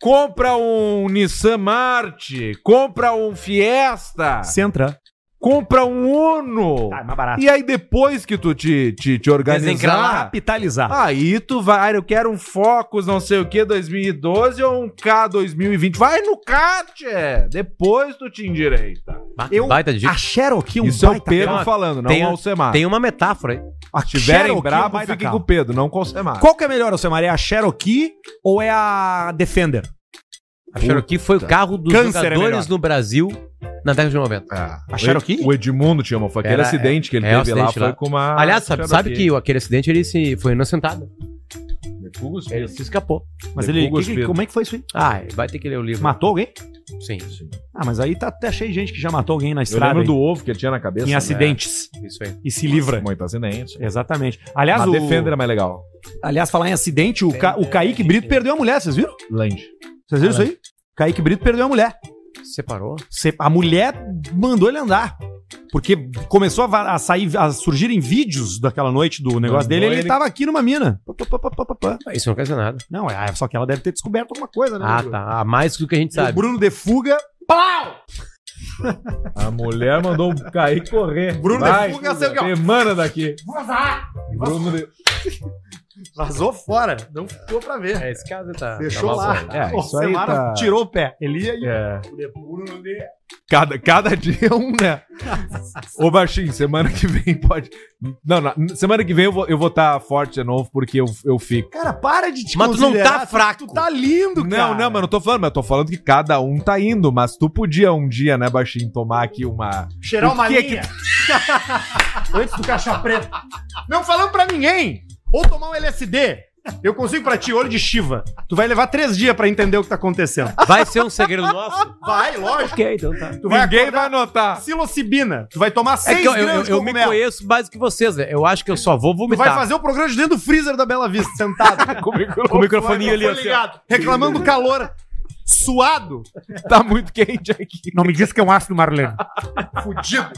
Compra um Nissan Marte. Compra um Fiesta. Sentra. Compra um Uno. Tá, é mais barato. E aí depois que tu te, te, te organizar... Capitalizar. Aí tu vai, eu quero um Focus não sei o que 2012 ou um K 2020. Vai no K, tchê. Depois tu te endireita. Eu, baita dica. a Cherokee é um Isso é o baita Pedro carro. falando, não tem, o Alcemar. Tem uma metáfora aí. A Se tiverem Cherokee é um bravo, baita fiquem carro. com o Pedro, não com o Alcemar. Qual que é melhor, Alcemar? É a Cherokee ou é a Defender? A Cherokee foi o carro dos Câncer é jogadores melhor. no Brasil na década de 90. A Cherokee? O Edmundo tinha uma, foi aquele Era- acidente que ele é, o teve lá, acidente foi com uma... Aliás, sabe, sabe que aquele acidente ele se, foi inocentado. Ele se escapou. Mas ele, que- que- como é que foi isso aí? Ah, vai ter que ler o livro. Matou alguém? Sim. Ah, mas aí tá até cheio de gente que já matou alguém na Eu estrada. lembro hein? do ovo que ele tinha na cabeça. Em né? acidentes. Isso aí. E se livra. Muito acidente. Exatamente. Aliás, Mas o... Defender é mais legal. Aliás, falar em acidente, o, Ca... o Kaique Brito perdeu a mulher, vocês viram? Land. Vocês viram isso aí? Kaique Brito perdeu a mulher. Separou? Se- A mulher mandou ele andar. Porque começou a, a sair, a surgirem vídeos daquela noite do negócio Mandou dele, ele, ele- tava aqui numa mina. Pá, pá, pá, pá, pá, pá. Isso não quer dizer nada. Não, é, só que ela deve ter descoberto alguma coisa, né? Ah, tá. A mais do que a gente E o sabe. Bruno de fuga. Plau! A mulher mandou cair e correr. Bruno Vai, de fuga, ó. Semana daqui. Vazar! Bruno de... Vazou fora. Não ficou pra ver. É, esse caso tá. Deixou tá lá. É, O isso aí Semara tá- tirou o pé. Ele ia aí. É. Cada, cada dia um, né? Ô, Baixinho, semana que vem pode. Não, não, semana que vem eu vou eu vou estar forte de novo, porque eu, eu fico. Cara, para de te Mas tu não tá fraco. Tu tá lindo, Não, cara. não, mas eu não tô falando, mas eu tô falando que cada um tá indo. Mas tu podia um dia, né, Baixinho, tomar aqui uma. Cheirar O uma que linha. Antes do caixa preta. Não falando pra ninguém. Ou tomar um LSD. Eu consigo pra ti, olho de Shiva. Tu vai levar três dias pra entender o que tá acontecendo. Vai ser um segredo nosso? Vai, lógico. Ok, então tá. Tu vai Ninguém vai notar. Psilocibina. Tu vai tomar É seis que eu, eu, eu, me conheço mais do que vocês, né? Eu acho que eu só vou Tu vomitar. vai fazer o programa de dentro do freezer da Bela Vista, sentado. Com o microfone. Com o microfoninho ali, assim, ó. ligado. Reclamando do calor. Suado. Tá muito quente aqui. Não me diz que é um ácido Marlene. Fudido.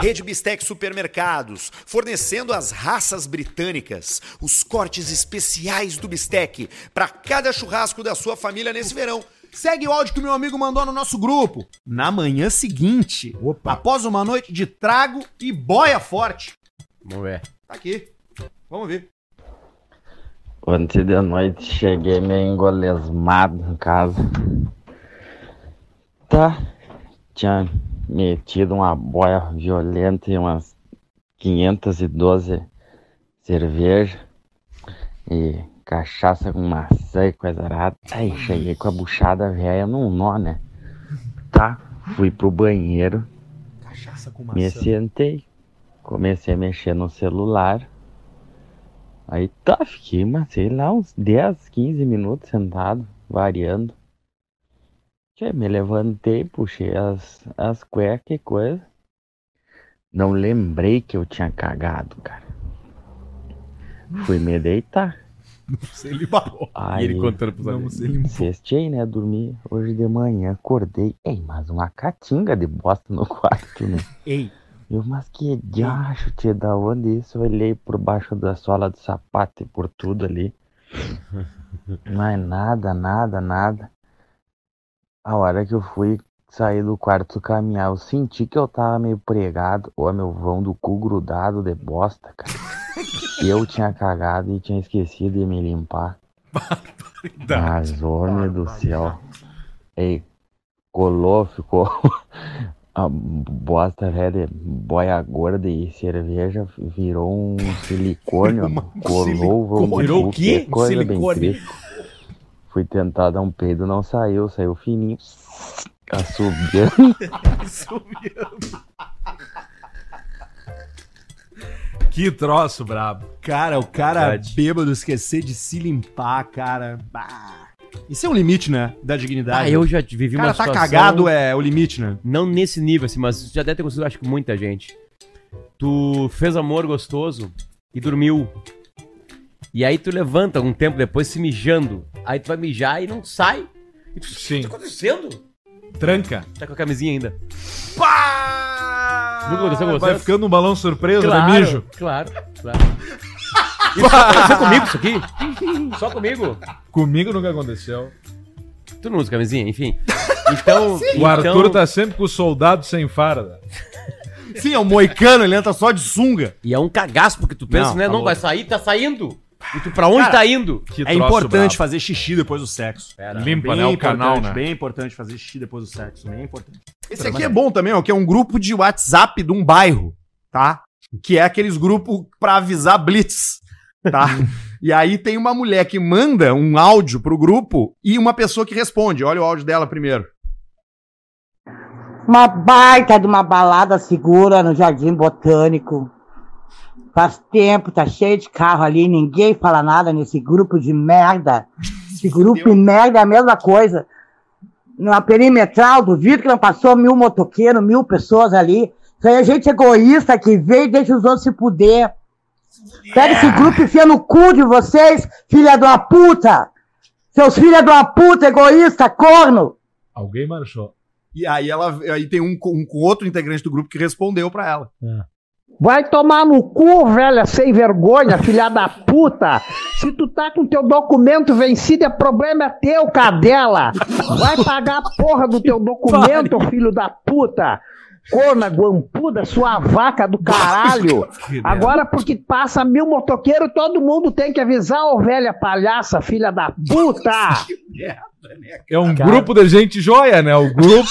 Rede Bistec Supermercados, fornecendo as raças britânicas, os cortes especiais do bistec para cada churrasco da sua família nesse verão. Segue o áudio que o meu amigo mandou no nosso grupo. Na manhã seguinte, após uma noite de trago e boia forte. Vamos ver. Tá aqui. Vamos ver. Ontem de noite cheguei meio engolesmado em casa. Tá. Tinha metido uma boia violenta e umas 512 cerveja e cachaça com maçã e coisa arada. Aí cheguei com a buchada velha num nó, né? Tá. Fui pro banheiro, Cachaça com me sentei, comecei a mexer no celular. Aí tá, fiquei, mas sei lá, uns 10, 15 minutos sentado, variando. Tchê, me levantei, puxei as, as cuecas e coisa. Não lembrei que eu tinha cagado, cara. Fui me deitar. Você ele parou. Aí, ele contando pros amigos. Cestei, né? Dormi hoje de manhã, acordei. Ei, mas uma catinga de bosta no quarto, né? Ei. Eu, mas que diacho, tia, da onde isso? Eu olhei por baixo da sola do sapato e por tudo ali. Mas nada, nada, nada. A hora que eu fui sair do quarto caminhar, eu senti que eu tava meio pregado. Ô, meu vão do cu grudado de bosta, cara. Eu tinha cagado e tinha esquecido de me limpar. Mas, homem do céu. Ei, colou, ficou a bosta velha, boia gorda e cerveja virou um silicone, ó. colou, vamos Virou o quê? que coisa Silicone. Fui tentar dar um peido, não saiu, saiu fininho. Assobiando. Que troço brabo. Cara, o cara Verdade. bêbado esquecer de se limpar, cara. Bah. Isso é um limite, né? Da dignidade. Ah, eu já vivi cara uma tá situação... cagado é o limite, né? Não nesse nível, assim, mas já deve ter acontecido, acho que muita gente. Tu fez amor gostoso e dormiu. E aí tu levanta um tempo depois se mijando. Aí tu vai mijar e não sai. E tu, Sim. O que tá acontecendo? Tranca. Tá com a camisinha ainda. Pá! Nunca aconteceu com Vai vocês? ficando um balão surpresa, Claro, né, mijo? claro, claro. Isso só aconteceu comigo isso aqui? Só comigo? Comigo nunca aconteceu. Tu não usa camisinha? Enfim. Então... O Arthur então- tá sempre com o soldado sem farda. Sim, é um moicano, ele entra só de sunga. E é um cagaço, porque tu pensa, Não, né? tá não, louco. vai sair, tá saindo. E tu pra onde Cara, tá indo? é importante fazer xixi depois do sexo. Limpa, Bem né, o importante, canal, né? Bem importante fazer xixi depois do sexo, bem importante. Esse aqui é bom também, ó, que é um grupo de WhatsApp de um bairro, tá? Que é aqueles grupos pra avisar blitz, tá? e aí tem uma mulher que manda um áudio pro grupo e uma pessoa que responde. Olha o áudio dela primeiro. Uma baita de uma balada segura no Jardim Botânico. Faz tempo, tá cheio de carro ali, ninguém fala nada nesse grupo de merda. Esse grupo de merda é a mesma coisa. Na perimetral, duvido que não passou mil motoqueiros, mil pessoas ali. Isso aí é gente egoísta que vem e deixa os outros se puder. Pega esse grupo e enfia no cu de vocês, filha de uma puta! Seus filhos de uma puta, egoísta, corno! Alguém marchou. E aí ela aí tem um, com- um com outro integrante do grupo que respondeu pra ela. Vai tomar no cu, velha sem vergonha, filha da puta. Se tu tá com teu documento vencido, é problema teu, cadela. Vai pagar a porra do teu documento, filho da puta. Corna guampuda, sua vaca do caralho. Agora, porque passa mil motoqueiros, todo mundo tem que avisar, ô velha palhaça, filha da puta. É um grupo de gente joia, né? O grupo.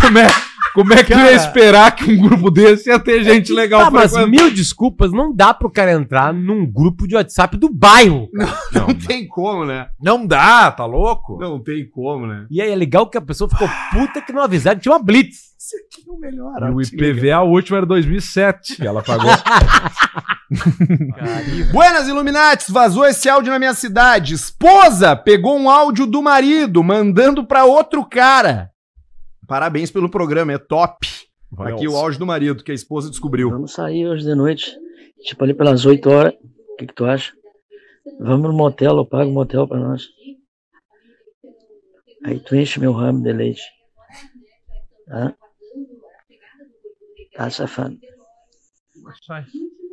Como é, como é que Cara- ia esperar que um grupo desse ia ter gente legal Tá, mas mil desculpas, não dá pro cara entrar num grupo de WhatsApp do bairro. Não, tem como, né? Não dá, tá louco? Não tem como, né? E aí é legal que a pessoa ficou puta que não avisaram tinha uma blitz. Isso aqui é o melhor. E o IPVA, o último era 2007, que ela pagou. Buenas Illuminates, vazou esse áudio na minha cidade. Esposa pegou um áudio do marido mandando pra outro cara. Parabéns pelo programa, é top. Vai, Aqui o áudio do marido que a esposa descobriu. Vamos sair hoje de noite. Tipo ali pelas 8 horas. O que, que tu acha? Vamos no motel, eu pago o motel pra nós. Aí tu enche meu ramo de leite. Tá? Tá, safado?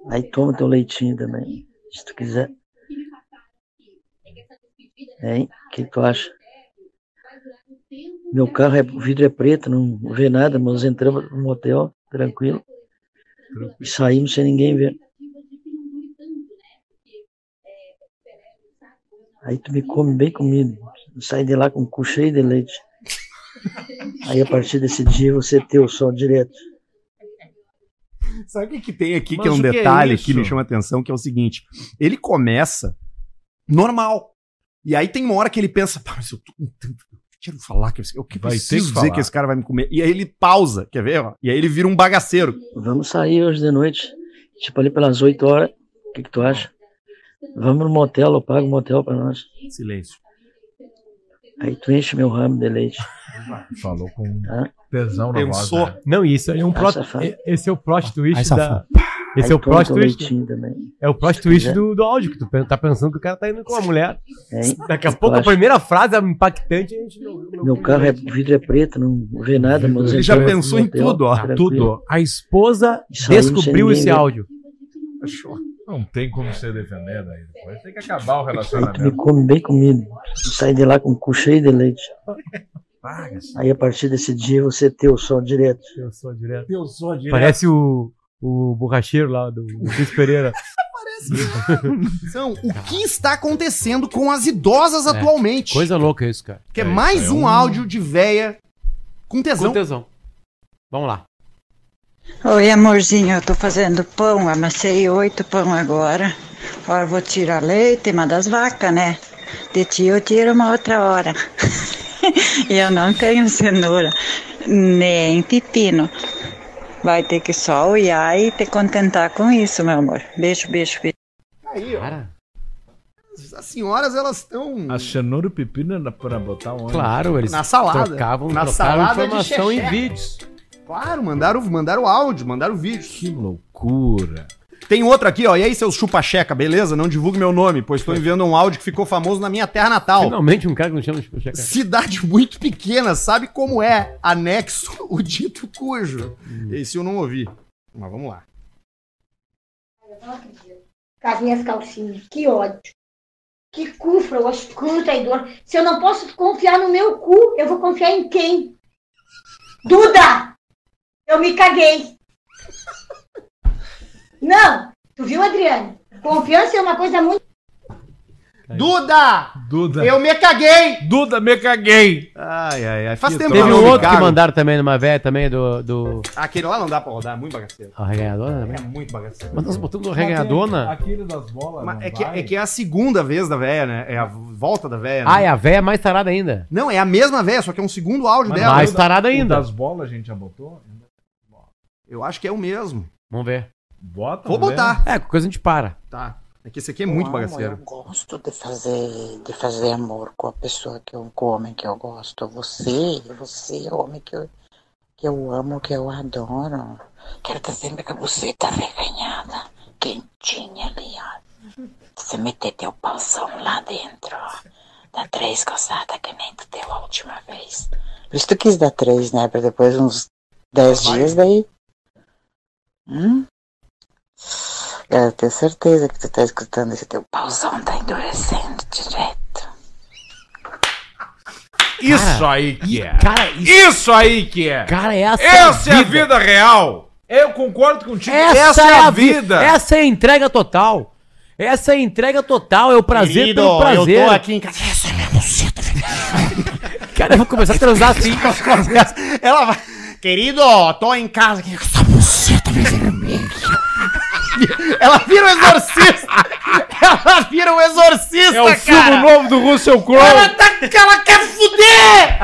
Aí toma teu leitinho também, se tu quiser. Hein? O que, tu acha? Meu carro é, o vidro é preto, não vê nada, mas entramos no motel, tranquilo. E saímos sem ninguém ver. Aí tu me come bem comido. Sai de lá com o cu cheio de leite. Aí a partir desse dia você é teu só direto. Sabe o que, que tem aqui que Mas é um que é detalhe isso? que me chama a atenção, que é o seguinte: ele começa normal. E aí tem uma hora que ele pensa, pá, mas eu tô com tanto. eu Quero falar que eu, eu que Vai ter preciso que dizer falar. que esse cara vai me comer. E aí ele pausa, quer ver? ó? E aí ele vira um bagaceiro. Vamos sair hoje de noite. Tipo ali pelas 8 horas. O que, que tu acha? Vamos no motel, eu pago o motel pra nós. Silêncio. Aí tu enche meu ramo de leite. Falou com Tá? Tesão na voz. Pensou. né? Não, isso aí é um plot, esse é o plot twist Ai, da. Esse Aí é o plot twist. É o plot Se twist do, do áudio que tu tá pensando que o cara tá indo com uma mulher. Hein? Daqui a pouco a primeira frase é impactante a gente não. não Meu carro é, o vidro é preto, não vê nada, mas Ele já pensou em tudo, ó. tranquilo. Tudo. A esposa sem descobriu esse áudio. Não tem como você defender daí depois. Tem que acabar o Aí tu me relacionamento. come bem comido. Sai de lá com o cu cheio de leite. Aí a partir desse dia você é teu só direto. Eu sou direto. Eu sou direto. Parece o, o borracheiro lá do Cris Pereira. São o que está acontecendo com as idosas É, atualmente. Coisa louca isso, cara. Que é, mais um, áudio de véia com tesão. Com tesão. Vamos lá. Oi, amorzinho, eu tô fazendo pão, amassei oito pão agora. Agora vou tirar leite, uma das vacas, né? De ti eu tiro uma outra hora. e eu não tenho cenoura, nem pepino. Vai ter que só olhar e te contentar com isso, meu amor. Beijo, beijo, beijo. Aí, ó. As senhoras, elas estão. A cenoura e o pepino era pra botar onde? Claro, eles Na salada. trocavam, Na trocavam salada de informação em vídeos. Claro, mandaram, mandaram áudio, mandaram vídeo. Que loucura. Tem outro aqui, ó. E aí, seus chupa-checa, beleza? Não divulgue meu nome, pois estou enviando um áudio que ficou famoso na minha terra natal. Finalmente um cara que não chama de checar. Cidade muito pequena, sabe como é? Anexo o dito cujo. Hum. Esse eu não ouvi. Mas vamos lá. Cadê as calcinhas? Que ódio. Que cu frouxo, traidor. Se eu não posso confiar no meu cu, eu vou confiar em quem? Duda! Eu me caguei. Não! Tu viu, Adriane? Confiança é uma coisa muito. Duda! Duda. Eu me caguei! Duda, me caguei! Ai, ai, ai. Faz Que tempo Teve que eu um outro que mandaram também numa velha também do. do... Aquele lá não dá pra rodar, é muito bagaceiro. A reganhadona também? É muito bagaceiro. Mas nós botamos uma reganhadona. Aquele das bolas. Mas não é, que, vai? é que é a segunda vez da véia, né? É a volta da véia. Ah, né? é a véia mais tarada ainda. Não, é a mesma véia, só que é um segundo áudio Mas dela. mais o tarada o ainda. das bolas a gente já botou? Eu acho que é o mesmo. Vamos ver. Bota. Vou botar. É, com coisa a gente para. Tá. É que esse aqui é muito Amo, bagaceiro. Eu gosto de fazer, de fazer amor com a pessoa que eu, com o homem que eu gosto. Você, você é o homem que eu, que eu amo, que eu adoro. Quero estar sempre com a buceta reganhada, quentinha ali, ó. Você meter teu pauzão lá dentro, ó. Dá três coçadas que nem tu deu a última vez. Por isso tu quis dar três, né? Pra depois uns dez dias daí. Hum? Eu tenho certeza que tu tá escutando esse teu pauzão tá endurecendo direto. Isso aí que é. Cara, isso... aí que é. Cara, essa, Essa é a vida real. Eu concordo contigo. Essa, é a vida. Essa é a entrega total. Essa é a entrega total, é o prazer Querido, pelo prazer. eu tô aqui em casa. Essa é minha buceta, Cara, eu vou começar a transar assim. Ela vai. Querido, tô em casa aqui. Essa buceta vermelha. Ela vira o exorcista! Ela vira o exorcista, É o filme cara! novo do Russell Crowe. Ela, tá, ela quer fuder!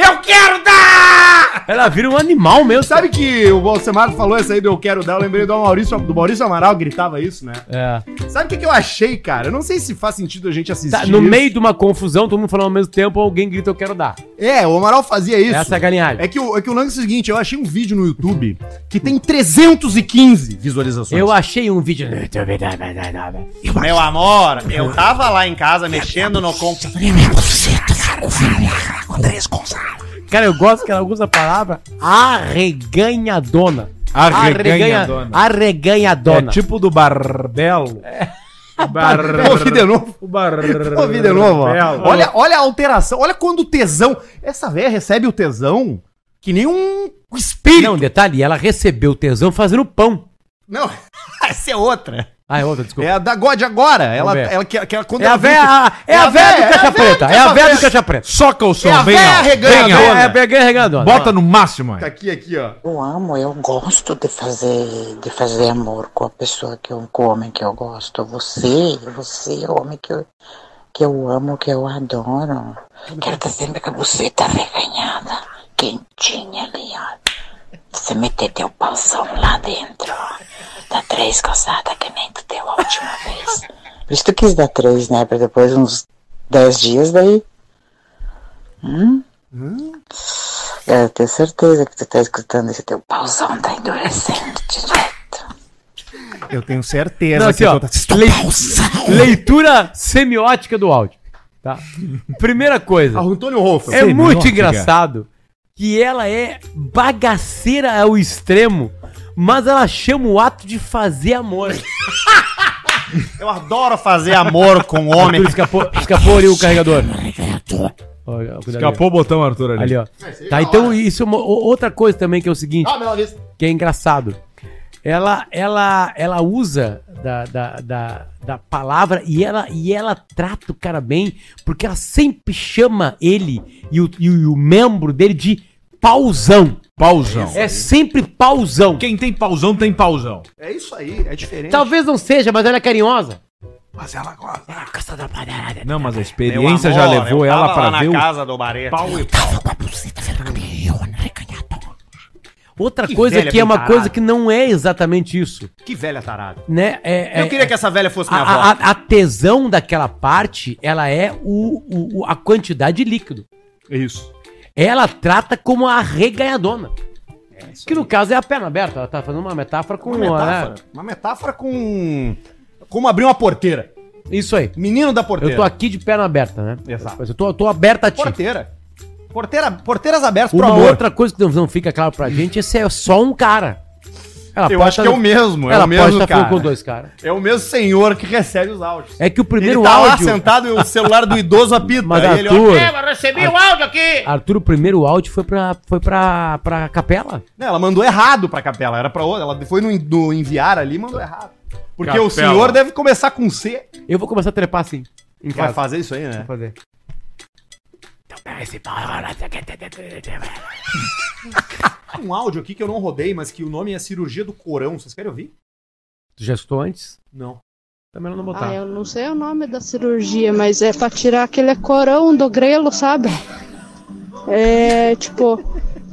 Eu quero dar! Ela vira um animal mesmo. Sabe que o Bolsonaro falou essa aí do eu quero dar? Eu lembrei do Maurício, do Maurício Amaral, gritava isso, né? É. Sabe o que, que eu achei, cara? Eu não sei se faz sentido a gente assistir. Tá, no isso. meio de uma confusão, todo mundo falando ao mesmo tempo, alguém grita eu quero dar. É, o Amaral fazia isso. Essa é a galinhagem. É que, o, é que o lance é o seguinte, eu achei um vídeo no YouTube que tem 315 visualizações. Eu achei um vídeo. Meu amor, eu tava lá em casa mexendo no computador. Cara, eu gosto que ela usa a palavra arreganhadona. Arreganhadona. Arreganhadona. É tipo do Barbelo. Bar... Vou ouvir de novo. O bar... Vou ouvir de novo, ó. Olha, olha a alteração, olha quando o tesão. Essa velha recebe o tesão que nem um espírito. Não, detalhe, ela recebeu tesão fazendo pão. Não, essa é outra. Ah, é outra, desculpa. É a da God agora. Ela, ver. ela, que, que, quando É a ela vê véia, que- é a véia do caixa preta. É a véia do caixa preta. Soca o som, É a vem. Vem, ó. É a véia. Bota no máximo aí. Tá aqui, aqui, ó. Eu amo, eu gosto de fazer, de fazer amor com a pessoa que eu, com o homem que eu gosto. Você, você é o homem que eu, que eu amo, que eu adoro. Quero estar sempre com a buceta reganhada, quentinha ali, ó. Você meter teu pauzão lá dentro, ó. Dá três coçadas que nem tu deu a última vez. Por isso tu quis dar três, né? Pra depois uns dez dias daí. Hum? Eu tenho certeza que tu tá escutando esse teu pauzão tá endurecendo direto. Eu tenho certeza Não, assim, que ó, eu tô... lei- leitura semiótica do áudio. Tá? Primeira coisa. Ah, o Antônio Rolfo. É muito engraçado que ela é bagaceira ao extremo, mas ela chama o ato de fazer amor. Eu adoro fazer amor com homem. Arthur, escapou, escapou ali o carregador. Cuidado. Escapou o botão, Arthur, ali. Ali, ó. Tá, então isso é uma, o- outra coisa também que é o seguinte, Ah, que é engraçado. Ela, ela, ela usa da, da, da, da palavra e ela, e ela trata o cara bem, porque ela sempre chama ele e o, e o, e o membro dele de pauzão. Pauzão. É sempre pauzão. Quem tem pauzão, tem pauzão. É isso aí, é diferente. Talvez não seja, mas ela é carinhosa. Mas ela gosta. Não, mas a experiência já levou ela pra ver o casa do Barreto. pau e Outra Que coisa que é uma tarada. coisa que não é exatamente isso. Que velha tarada. Né? É, Eu é- queria que essa velha fosse minha a- avó. a- a tesão daquela parte, ela é o, o- o- a quantidade de líquido. Isso. Ela trata como a reganhadona. que no caso é a perna aberta. Ela tá fazendo uma metáfora com Uma metáfora. né? Uma metáfora com. Como abrir uma porteira. Isso aí. Menino da porteira. Eu tô aqui de perna aberta, né? Exato. Eu tô, eu tô aberta a ti. Porteira. Porteira, porteiras abertas Uma pro amor. outra coisa que não, não fica claro pra gente, esse é só um cara. Ela Eu acho tá que é o mesmo, é ela o mesmo falando cara. com dois caras. É o mesmo senhor que recebe os áudios. É que o primeiro ele tá áudio... lá sentado e o celular do idoso apita. Mas, Aí ele Arthur- olha, "É, mas recebi o áudio aqui. Arthur, o primeiro áudio foi pra, foi pra, pra capela. Não, ela mandou errado pra capela, era pra outra. Ela foi no, no enviar ali e mandou errado. Porque o Capela. senhor deve começar com C. Eu vou começar a trepar assim. Em Vai casa. fazer isso aí, né? Vou fazer. Um áudio aqui que eu não rodei, mas que o nome é Cirurgia do Corão. Vocês querem ouvir? Tu já escutou antes? Não. Também não vou Ah, botar. eu não sei o nome da cirurgia, mas é pra tirar aquele corão do grelo, sabe? É, tipo,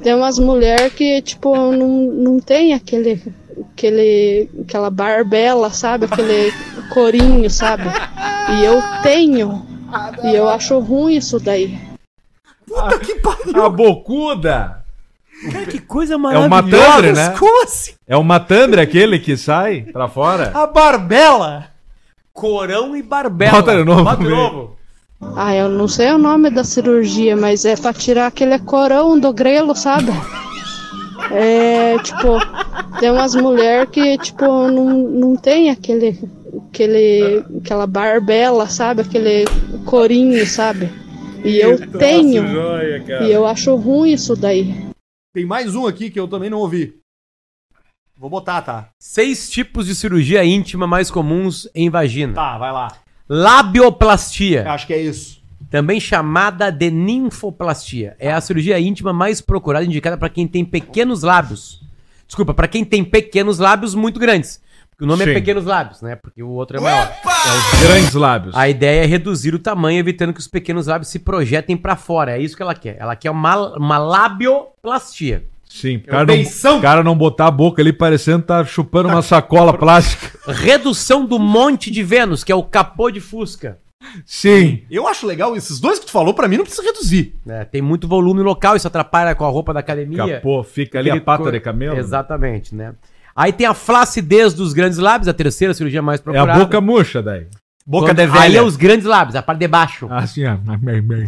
tem umas mulheres que, tipo, não, não tem aquele, aquele, aquela barbela, sabe? Aquele corinho, sabe? E eu tenho. E eu acho ruim isso daí. Puta que pariu! A bocuda! Cara, que coisa É o maravilhosa. matandre, né? Como assim? É o matandre aquele que sai pra fora? A barbela! Corão e barbela. Bota de novo, Bota de novo. Ah, eu não sei o nome da cirurgia, mas é pra tirar aquele corão do grelo, sabe? É, tipo, tem umas mulheres que, tipo, não, não tem aquele, aquele, aquela barbela, sabe? Aquele corinho, sabe? E eu tenho. joia, e eu acho ruim isso daí. Tem mais um aqui que eu também não ouvi. Vou botar, tá? Seis tipos de cirurgia íntima mais comuns em vagina. Tá, vai lá. Labioplastia. Acho que é isso. Também chamada de ninfoplastia. É a cirurgia íntima mais procurada indicada para quem tem pequenos lábios. Desculpa, para quem tem pequenos lábios muito grandes. Porque o nome Sim. é pequenos lábios, né? Porque o outro é maior. É os grandes lábios. A ideia é reduzir o tamanho, evitando que os pequenos lábios se projetem para fora. É isso que ela quer. Ela quer uma, uma labioplastia. Sim, o É cara, o não, cara não botar a boca ali parecendo tá chupando uma sacola plástica. Redução do monte de Vênus, que é o capô de Fusca. Sim. Eu acho legal, esses dois que tu falou, pra mim não precisa reduzir. É, tem muito volume local, isso atrapalha com a roupa da academia. Capô, fica ali a Aquele pata cor- de camelo. Exatamente, né? Aí tem a flacidez dos grandes lábios, a terceira cirurgia mais É a procurada. boca murcha daí. Boca Quando- de velha. Aí é os grandes lábios, a parte de baixo. Assim, ó.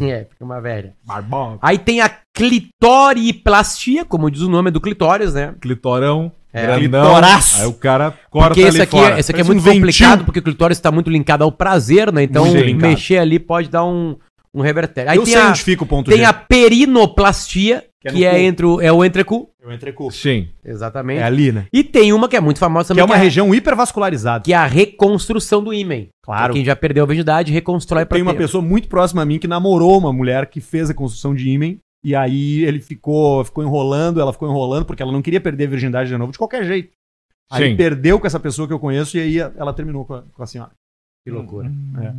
É, fica uma velha. Barbão. Aí tem a clitoriplastia, como diz o nome é do clitóris, né? Clitorão. É, grandão. clitoraço. Aí o cara corta Porque esse aqui, fora. esse aqui é Parece muito um ventil. complicado, porque o clitóris está muito linkado ao prazer, né? Então, mexer ali pode dar um, um revertério. Aí Eu tem sei a, onde fica o ponto Tem G. a perinoplastia, Que que é é, no cu. entre o, é o entrecu. Eu entrei com. Sim. Exatamente. É ali, né? E tem uma que é muito famosa Que também. é uma região hipervascularizada. Que é a reconstrução do ímen. Claro. Pra Quem já perdeu a virgindade, reconstrói pra Tem uma ter. pessoa muito próxima a mim que namorou uma mulher que fez a construção de ímen. E aí ele ficou, ficou enrolando, ela ficou enrolando, porque ela não queria perder a virgindade de novo de qualquer jeito. Aí Sim. perdeu com essa pessoa que eu conheço e aí ela terminou com a, com a senhora. Que loucura. É.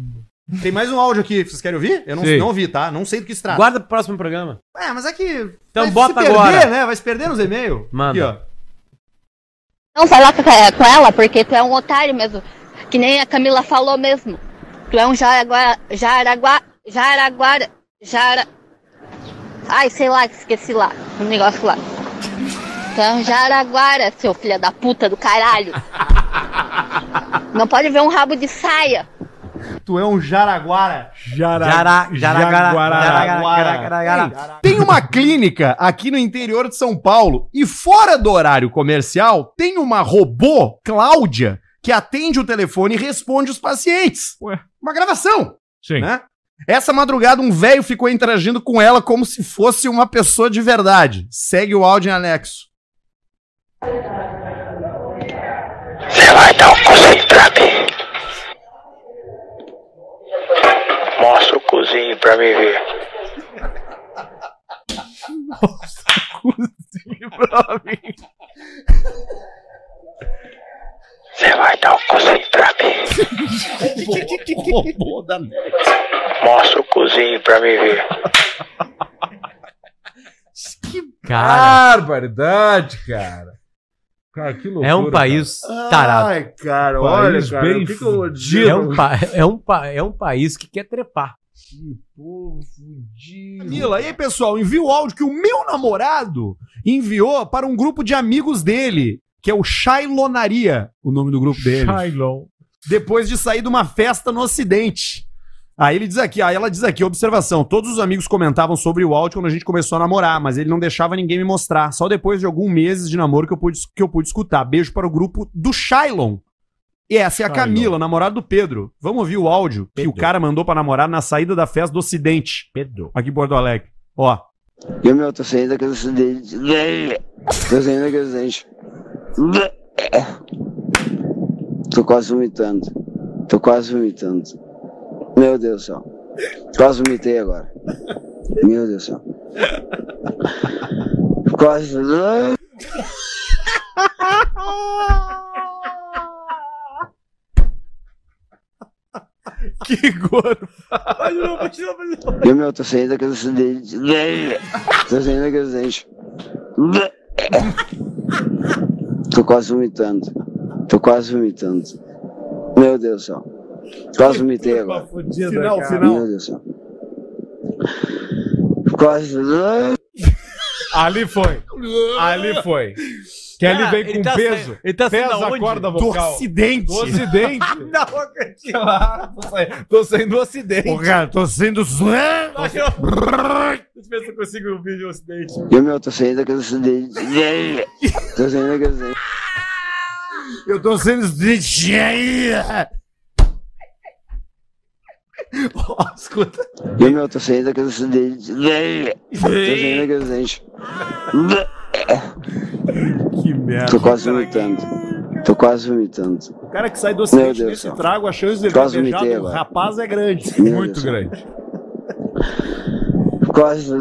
Tem mais um áudio aqui, vocês querem ouvir? Eu não, Sim. não ouvi, tá? Não sei do que se trata. Guarda pro próximo programa. É, mas é que. Então vai bota se perder, agora. né? Vai se perder nos e-mails. Manda. Aqui, ó. Não falar com, com ela, porque tu é um otário mesmo. Que nem a Camila falou mesmo. Tu é um Jaraguá. Jaraguá. Jaraguara. Jara. Ai, sei lá, esqueci lá. Um negócio lá. Tu é um Jaraguara, seu filho da puta do caralho. Não pode ver um rabo de saia. Tu é um jaraguara. Jara, Jara- Jaraguara- Jaraguara. Jaraguara. Tem uma clínica aqui no interior de São Paulo e fora do horário comercial tem uma robô, Cláudia, que atende o telefone e responde os pacientes. Uma gravação. Sim. Né? Essa madrugada um velho ficou interagindo com ela como se fosse uma pessoa de verdade. Segue o áudio em anexo. Você vai dar um cozinho pra mim? Mostra o cozinho pra mim ver. pra mim. Você vai dar um cozinho pra mim? robô da net. Mostra o cozinho pra mim ver. Cara, Barbaridade, cara. Cara, que loucura. é um país tarado. Ai, cara, olha, olha, cara, cara, que que, que dizer? É um, pa- é, um pa- é um país que quer trepar. Povo fudido. Camila, e aí, pessoal, envia o áudio que o meu namorado enviou para um grupo de amigos dele, que é o Shailonaria, o nome do grupo dele. Shailon. Depois de sair de uma festa no Ocidente. Aí ele diz aqui, aí ela diz aqui, observação, todos os amigos comentavam sobre o áudio quando a gente começou a namorar, mas ele não deixava ninguém me mostrar. Só depois de alguns meses de namoro que eu pude, que eu pude escutar. Beijo para o grupo do Shailon. E essa é a. Camila, namorada do Pedro. Vamos ouvir o áudio que o cara mandou pra namorar na saída da festa do Ocidente. Pedro. Aqui em Porto Alegre. Ó. E meu, tô saindo daquele acidente. Tô saindo daquele acidente. Tô quase vomitando. Tô quase vomitando. Meu Deus do céu. Quase vomitei agora. Meu Deus do céu. Quase. Que gordo. E meu, tô saindo daquele acidente. Tô saindo daquele acidente. Tô quase vomitando. Tô quase vomitando. Meu Deus do céu. Quase vomitei agora. Final, final. Meu Deus do céu. Quase. Ali foi. Ali foi. Que ele Cara, vem com tá peso. saindo- ele tá saindo pesa a corda Do vocal. Ocidente. Do ocidente. Não acredito. Claro, tô saindo, tô saindo do ocidente. Ô, cara, tô sendo. Deixa eu ver se eu consigo ouvir de ocidente. E meu, tô saindo daquele acidente. Tô saindo daquele acidente. Eu tô sendo. Ó, escuta. E meu, tô saindo daquele acidente. Tô saindo daquele acidente. Que merda. Tô quase vomitando. Tô quase vomitando. O cara que sai do Deus do céu. trago, a chance dele Quase ter beijado o rapaz é grande. Meu Muito Deus. grande. Quase.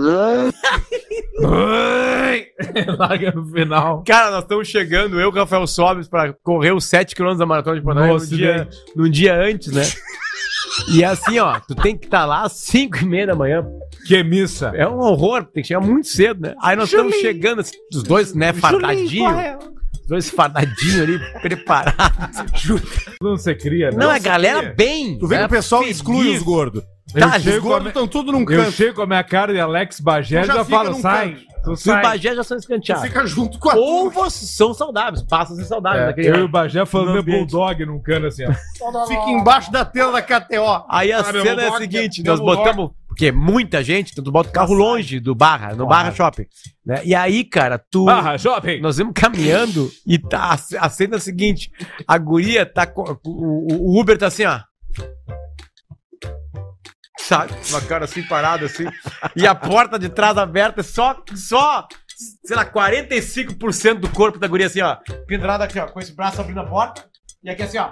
Larga no final. Cara, nós estamos chegando, eu e o Rafael Sobes, pra correr os 7km da Maratona de Porto Alegre No dia antes, né? E é assim, ó, tu tem que estar lá às 5 e meia da manhã. Que missa. É um horror, tem que chegar muito cedo, né? Aí nós estamos chegando, assim, os dois, né, fardadinhos. Os dois fardadinhos ali, preparados. Não você cria, Não, é galera bem. Tu vê que né, o pessoal feliz. exclui os gordos. Tá, os chego gordos estão tudo num Eu canto. chego com a minha cara de Alex Bagé e já já, falo, sai. canto. Tu Os sai. Bagé já são escanteados. fica junto com a Ou vocês são saudáveis, passam a ser saudáveis É, eu e o Bagé falando meu bulldog num cano assim, ó. Fica embaixo da tela da KTO. Aí a Ah, cena é a seguinte, meu nós botamos, porque é muita gente, então tu bota o carro longe do Barra, no Barra Shopping, né? E aí, cara, tu Barra, shopping. nós vamos caminhando e tá a, cena é a seguinte, a guria tá com, o, o Uber tá assim, ó. Sabe? Uma cara assim parada assim, e a porta de trás aberta, só só sei lá, 45% do corpo da guria assim, ó, pendurada aqui, ó, com esse braço abrindo a porta, e aqui assim, ó.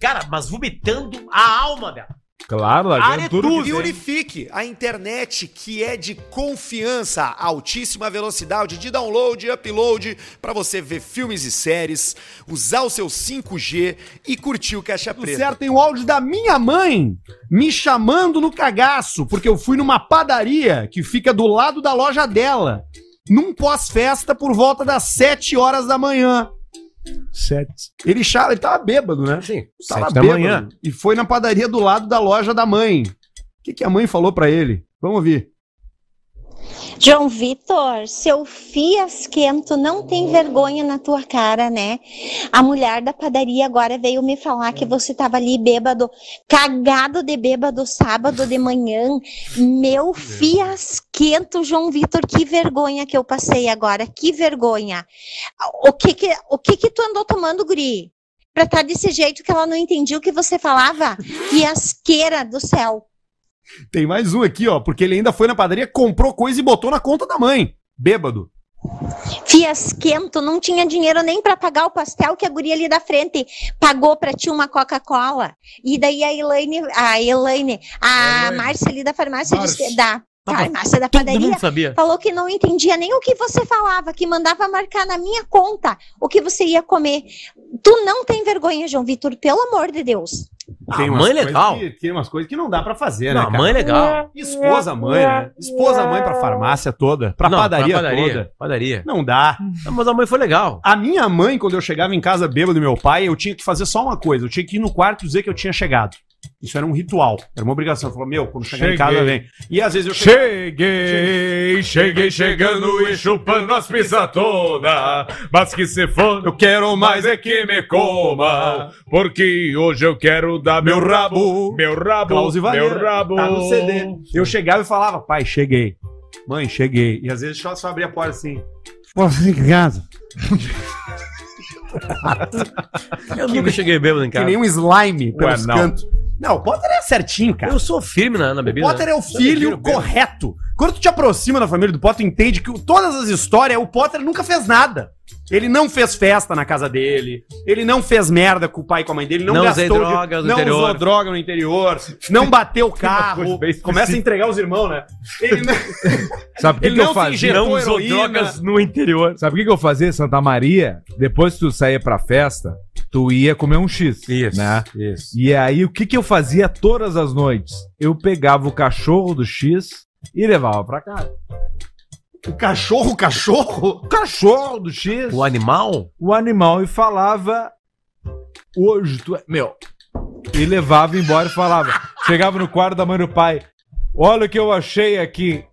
Cara, mas vomitando a alma dela. Claro, largando tudo que tem. Purifique a internet que é de confiança, altíssima velocidade de download e upload para você ver filmes e séries, usar o seu 5G e curtir o Caixa Preta. certo, tem o áudio da minha mãe me chamando no cagaço, porque eu fui numa padaria que fica do lado da loja dela, num pós-festa por volta das 7 horas da manhã. Sete. Ele, chama, ele tava bêbado, né? Sim, Tava sete da bêbado. manhã. E foi na padaria do lado da loja da mãe. O que, que a mãe falou pra ele? Vamos ouvir. João Vitor, seu fiasquento não tem vergonha na tua cara, né? A mulher da padaria agora veio me falar que você tava ali bêbado, cagado de bêbado sábado de manhã. Meu fiasquento, João Vitor, que vergonha que eu passei agora, que vergonha. O que que, o que, que tu andou tomando, guri? Pra estar desse jeito que ela não entendia o que você falava? Fiasqueira do céu. Tem mais um aqui, ó, porque ele ainda foi na padaria, comprou coisa e botou na conta da mãe. Bêbado. Fiasquento, não tinha dinheiro nem para pagar o pastel que a guria ali da frente pagou para ti uma Coca-Cola. E daí a Elaine, a Elaine, a Márcia ali da farmácia disse, da Tá farmácia da padaria falou que não entendia nem o que você falava, que mandava marcar na minha conta o que você ia comer. Tu não tem vergonha, João Vitor, pelo amor de Deus. Tem a umas mãe coisas legal. que- tem umas coisas que não dá pra fazer, Não, né, a cara? mãe legal. Esposa mãe, né? Esposa mãe pra farmácia toda, pra Não, padaria, pra padaria, toda. Padaria. Não dá. Não, mas a mãe foi legal. A minha mãe, quando eu chegava em casa bêbado do meu pai, eu tinha que fazer só uma coisa. Eu tinha que ir no quarto e dizer que eu tinha chegado. Isso era um ritual. Era uma obrigação. Falava, meu, quando chegar em Cheguei. casa, vem. E às vezes eu chegava- Cheguei, cheguei chegando e chupando as pizzas toda. Mas que se for, Eu quero mais é que me coma. Porque hoje eu quero dar meu rabo, meu rabo, meu rabo. Tá no CD. Eu chegava e falava, pai, cheguei. Mãe, cheguei. E às vezes só, só abria a porta assim. Posso em casa? Eu nunca cheguei bêbado em Que casa. nem um slime pelos não. cantos. Não, o Potter é certinho, cara. Eu sou firme na, na O bebida. Potter é o filho correto. Quando tu te aproxima da família do Potter, tu entende que todas as histórias, o Potter nunca fez nada. Ele não fez festa na casa dele, ele não fez merda com o pai e com a mãe dele, não, Não gastou usei drogas no não interior. usou droga no interior, não bateu o carro, começa a entregar os irmãos, né? Ele não, Sabe o que, ele que eu não se fazia? Não usou heroína. drogas no interior. Sabe o que, que eu fazia em Santa Maria? Depois que tu saía pra festa, tu ia comer um X. Isso, Né? isso. E aí, o que, que eu fazia todas as noites? Eu pegava o cachorro do X e levava pra casa. O cachorro, o cachorro? O cachorro do X, O animal? o animal, e falava: Hoje tu é. Meu. E levava embora e falava. Chegava no quarto da mãe do pai: Olha o que eu achei aqui.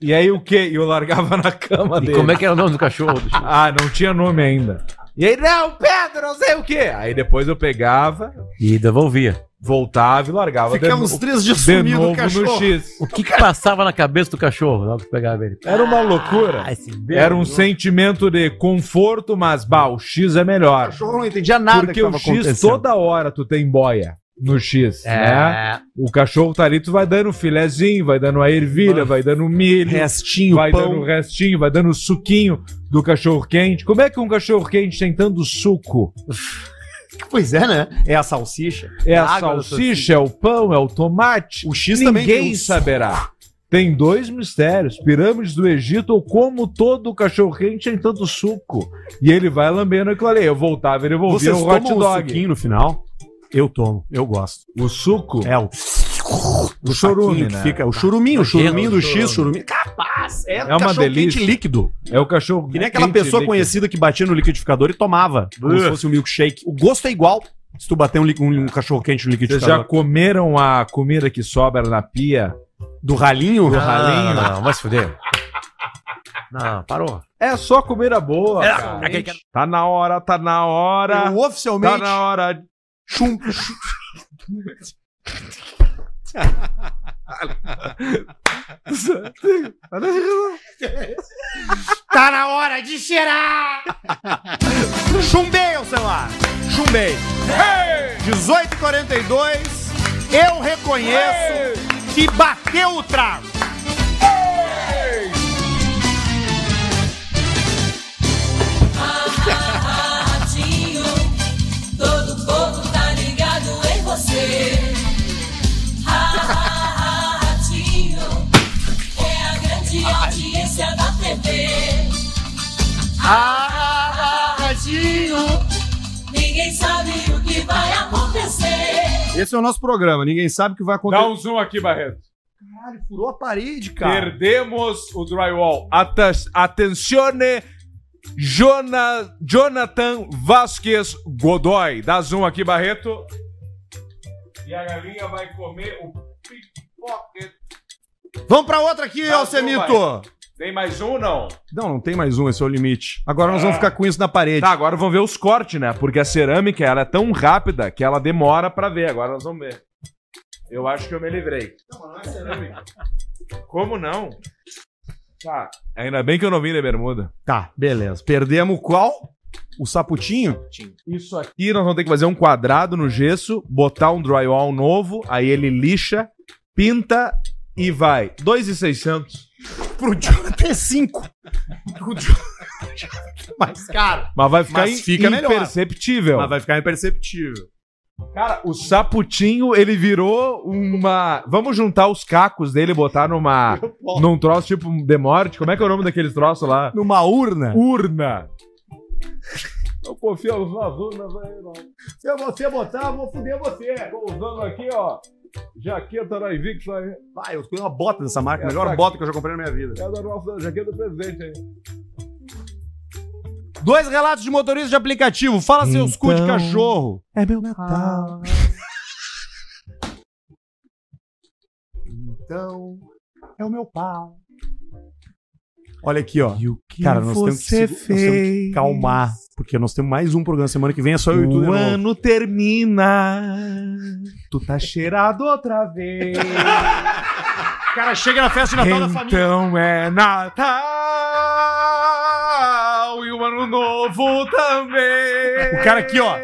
E aí o quê? E eu largava na cama E dele. como é que era o nome do cachorro? Ah, não tinha nome ainda. E aí, não, Pedro, não sei o quê. Aí depois eu pegava, E devolvia. Voltava e largava Fica uns três dias de novo no cachorro. X. O que que passava na cabeça do cachorro hora que pegava ele? Era uma loucura. Ah, Era um sentimento de conforto, mas, bah, o X é melhor. O cachorro não entendia nada Porque o X acontecendo. toda hora tu tem boia no X, É. né? O cachorro tá ali, tu vai dando filezinho, vai dando a ervilha, vai dando milho, Restinho, vai pão. dando restinho, vai dando suquinho do cachorro quente. Como é que um cachorro quente tem tanto suco? Pois é, né? É a salsicha. É a, água da salsicha, é o pão, é o tomate. O X também tem Ninguém um saberá. Tem dois mistérios: pirâmides do Egito ou como todo cachorro quente tem tanto suco. E ele vai lambendo aquilo ali. Eu voltava, ele devolvia Vocês o hot dog. suquinho no final? Eu tomo, eu gosto. O suco? É, o... O chorume, que né? Fica, o churuminho, o churuminho do. X, churuminho. Capaz! É, É uma cachorro delícia. quente líquido. É o cachorro. Que nem aquela pessoa líquido. conhecida que batia no liquidificador e tomava. Como Ugh. se fosse um milkshake. O gosto é igual se tu bater um, um, um cachorro quente no Vocês liquidificador. já comeram a comida que sobra na pia? Do ralinho? Do ralinho? Não, não, vai se fuder. Não, parou. É só comida boa, É, cara. aquele que- Tá na hora, tá na hora. Eu oficialmente. Tá na hora. Chum... tá na hora de cheirar! Chumbei o celular! Chumbei! 18h42, eu reconheço que bateu o trago! Ninguém sabe o que vai acontecer. Esse é o nosso programa, ninguém sabe o que vai Dá acontecer. um zoom aqui, Barreto. Caralho, furou a parede, cara. Perdemos o drywall. Atas- Atencione, Jona, Jonathan Vasquez Godoy. Dá zoom aqui, Barreto. E a galinha vai comer o pipocket. Vamos pra outra aqui, Dá Alcemito! Tem mais um ou não? Não, não tem mais um, esse é o limite. Agora nós vamos ficar com isso na parede. Tá, agora vamos ver os cortes, né? Porque a cerâmica ela é tão rápida que ela demora pra ver. Agora nós vamos ver. Eu acho que eu me livrei. Não, mas não é cerâmica. Como não? Tá. Ainda bem que eu não vim de bermuda. Tá, beleza. Perdemos qual? O saputinho? Isso aqui nós vamos ter que fazer um quadrado no gesso, botar um drywall novo, aí ele lixa, pinta e vai. 2,600. Pro Jonathan é 5. Pro Jonathan é mais caro. Mas vai ficar Mas fica melhor. imperceptível. Mas vai ficar imperceptível. Cara, o saputinho, ele virou uma. Vamos juntar os cacos dele e botar numa. num troço tipo de morte. Como é que é o nome daqueles troços lá? Numa urna? Urna. Eu confio nas urnas aí, não. Se você botar, eu vou fuder você. Tô usando aqui, ó. Jaqueta da Invictus aí. Vai, eu escolhi uma bota dessa marca. Essa melhor aqui. bota que eu já comprei na minha vida. É da nossa jaqueta do presidente aí. Dois relatos de motorista de aplicativo. Fala seus cu de Então- cachorro. É meu Natal. Então, é o meu pau. Olha aqui, ó. que Cara, nós temos, que, nós temos que calmar. Porque nós temos mais um programa semana que vem. É só eu e tu de O ano termina. Tu tá cheirado outra vez. O cara chega na festa de Natal da família. Então é Natal e o ano novo também. O cara aqui, ó.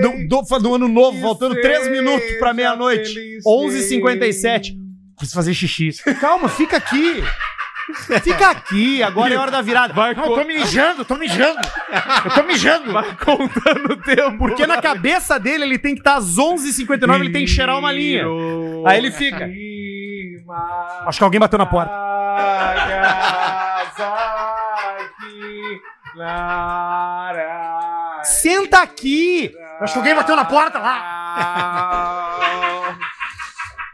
Do, do, do ano novo, faltando 3 minutos pra meia-noite. 11h57. Preciso fazer xixi. Calma, fica aqui. Fica aqui, agora é hora da virada. Vai Não, eu tô mijando, tô mijando. Eu tô mijando. Vai contando o tempo. Porque na cabeça dele ele tem que estar às 11h59, ele tem que cheirar uma linha. Aí ele fica. Acho que alguém bateu na porta. Senta aqui! Acho que alguém bateu na porta lá.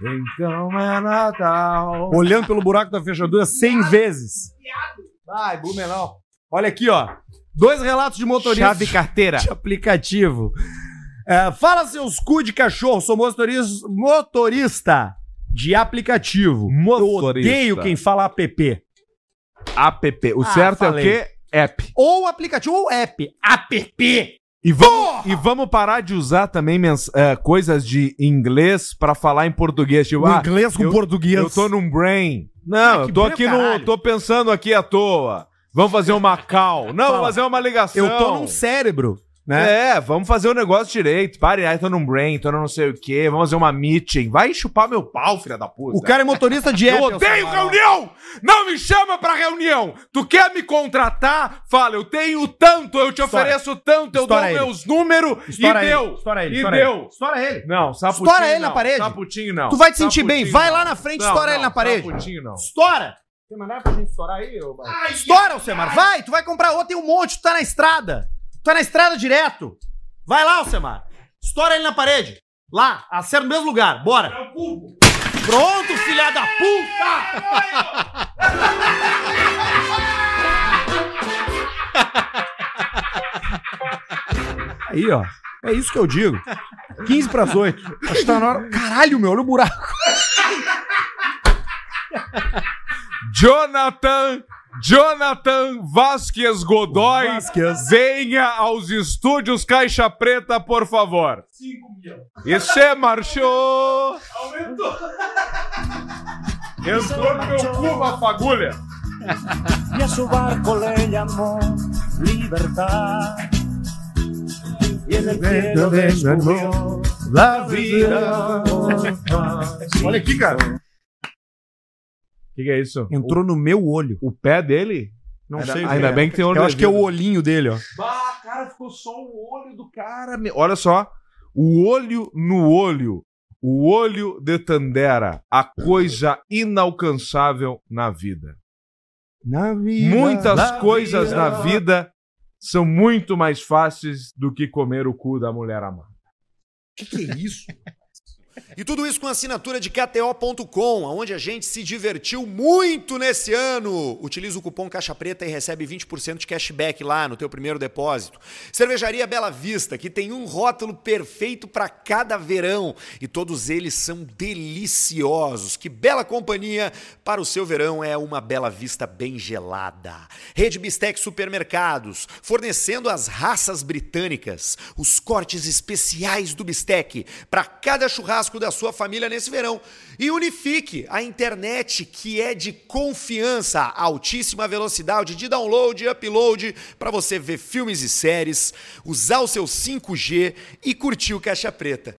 Então é Natal. Olhando pelo buraco da fechadura 100 vezes. Ai, Blumenau. Olha aqui, ó. Dois relatos de motorista. Chave carteira. De aplicativo. É, fala seus cu de cachorro. Sou motorista, motorista de aplicativo. Eu Motorista. odeio quem fala app. app. O Ah, certo falei. é o quê? App. Ou aplicativo ou app. App. E vamos, e vamos parar de usar também mens- eh, coisas de inglês pra falar em português. Tipo, ah, inglês com eu- português. Eu tô num brain. Não, Ah, eu tô aqui caralho. no. tô pensando aqui à toa. Vamos fazer uma call. Não, vamos fazer uma ligação. Eu tô num cérebro, né? É, vamos fazer o negócio direito. Pare aí, tô num brain, tô no não sei o quê. Vamos fazer uma meeting. Vai chupar meu pau, filha da puta. O cara é motorista de Eu odeio reunião! Não me chama pra reunião! Tu quer me contratar? Fala, eu tenho tanto, eu te Estoura. ofereço tanto, eu Estoura dou ele. meus números Estoura e ele. deu! Estoura ele, E estoura deu! ele. Estoura ele. Não, saputinho Estoura ele não. na parede. Saputinho não. Tu vai te sentir bem. Saputinho Vai não. lá na frente, Não, estoura não, ele na parede. Saputinho não. Estoura. Tem maneira pra gente estourar aí, ô Estoura, Alcemar. Vai, tu vai comprar outro, tem um monte, tu tá na estrada. Tu tá na estrada direto. Vai lá, Alcemar. Estoura ele na parede. Lá, acerta no mesmo lugar. Bora. Pronto, filha da puta! Aí, ó. É isso que eu digo. 15 pras 8. Acho que tá na hora. Caralho, meu, olha o buraco. Jonathan, Jonathan Vasquez Godoy, venha aos estúdios Caixa Preta, por favor. E se marchou. Entrou no meu cu uma fagulha. y a su barco le llamó libertad. Y en el cielo descubrió La vida. Olha aqui, cara. O que, que é isso? Entrou no meu olho. O pé dele? Não Ainda- sei. o que ainda é. bem que tem olho Eu acho que é o olhinho dele, ó. Bah, cara, ficou só o olho do cara. meu. Olha só. O olho no olho. O olho de Tandera. A coisa inalcançável na vida. Na vida. Muitas na coisas vida. na vida são muito mais fáceis do que comer o cu da mulher amada. Que que é isso? E tudo isso com assinatura de KTO.com, onde a gente se divertiu muito nesse ano. Utiliza o cupom Caixa Preta e recebe 20% de cashback lá no teu primeiro depósito. Cervejaria Bela Vista, que tem um rótulo perfeito para cada verão e todos eles são deliciosos. Que bela companhia para o seu verão é uma Bela Vista bem gelada. Rede Bistec Supermercados, fornecendo as raças britânicas, os cortes especiais do bistec para cada churrasco da sua família nesse verão. E Unifique, a internet que é de confiança, altíssima velocidade de download e upload para você ver filmes e séries, usar o seu 5G e curtir o Caixa Preta.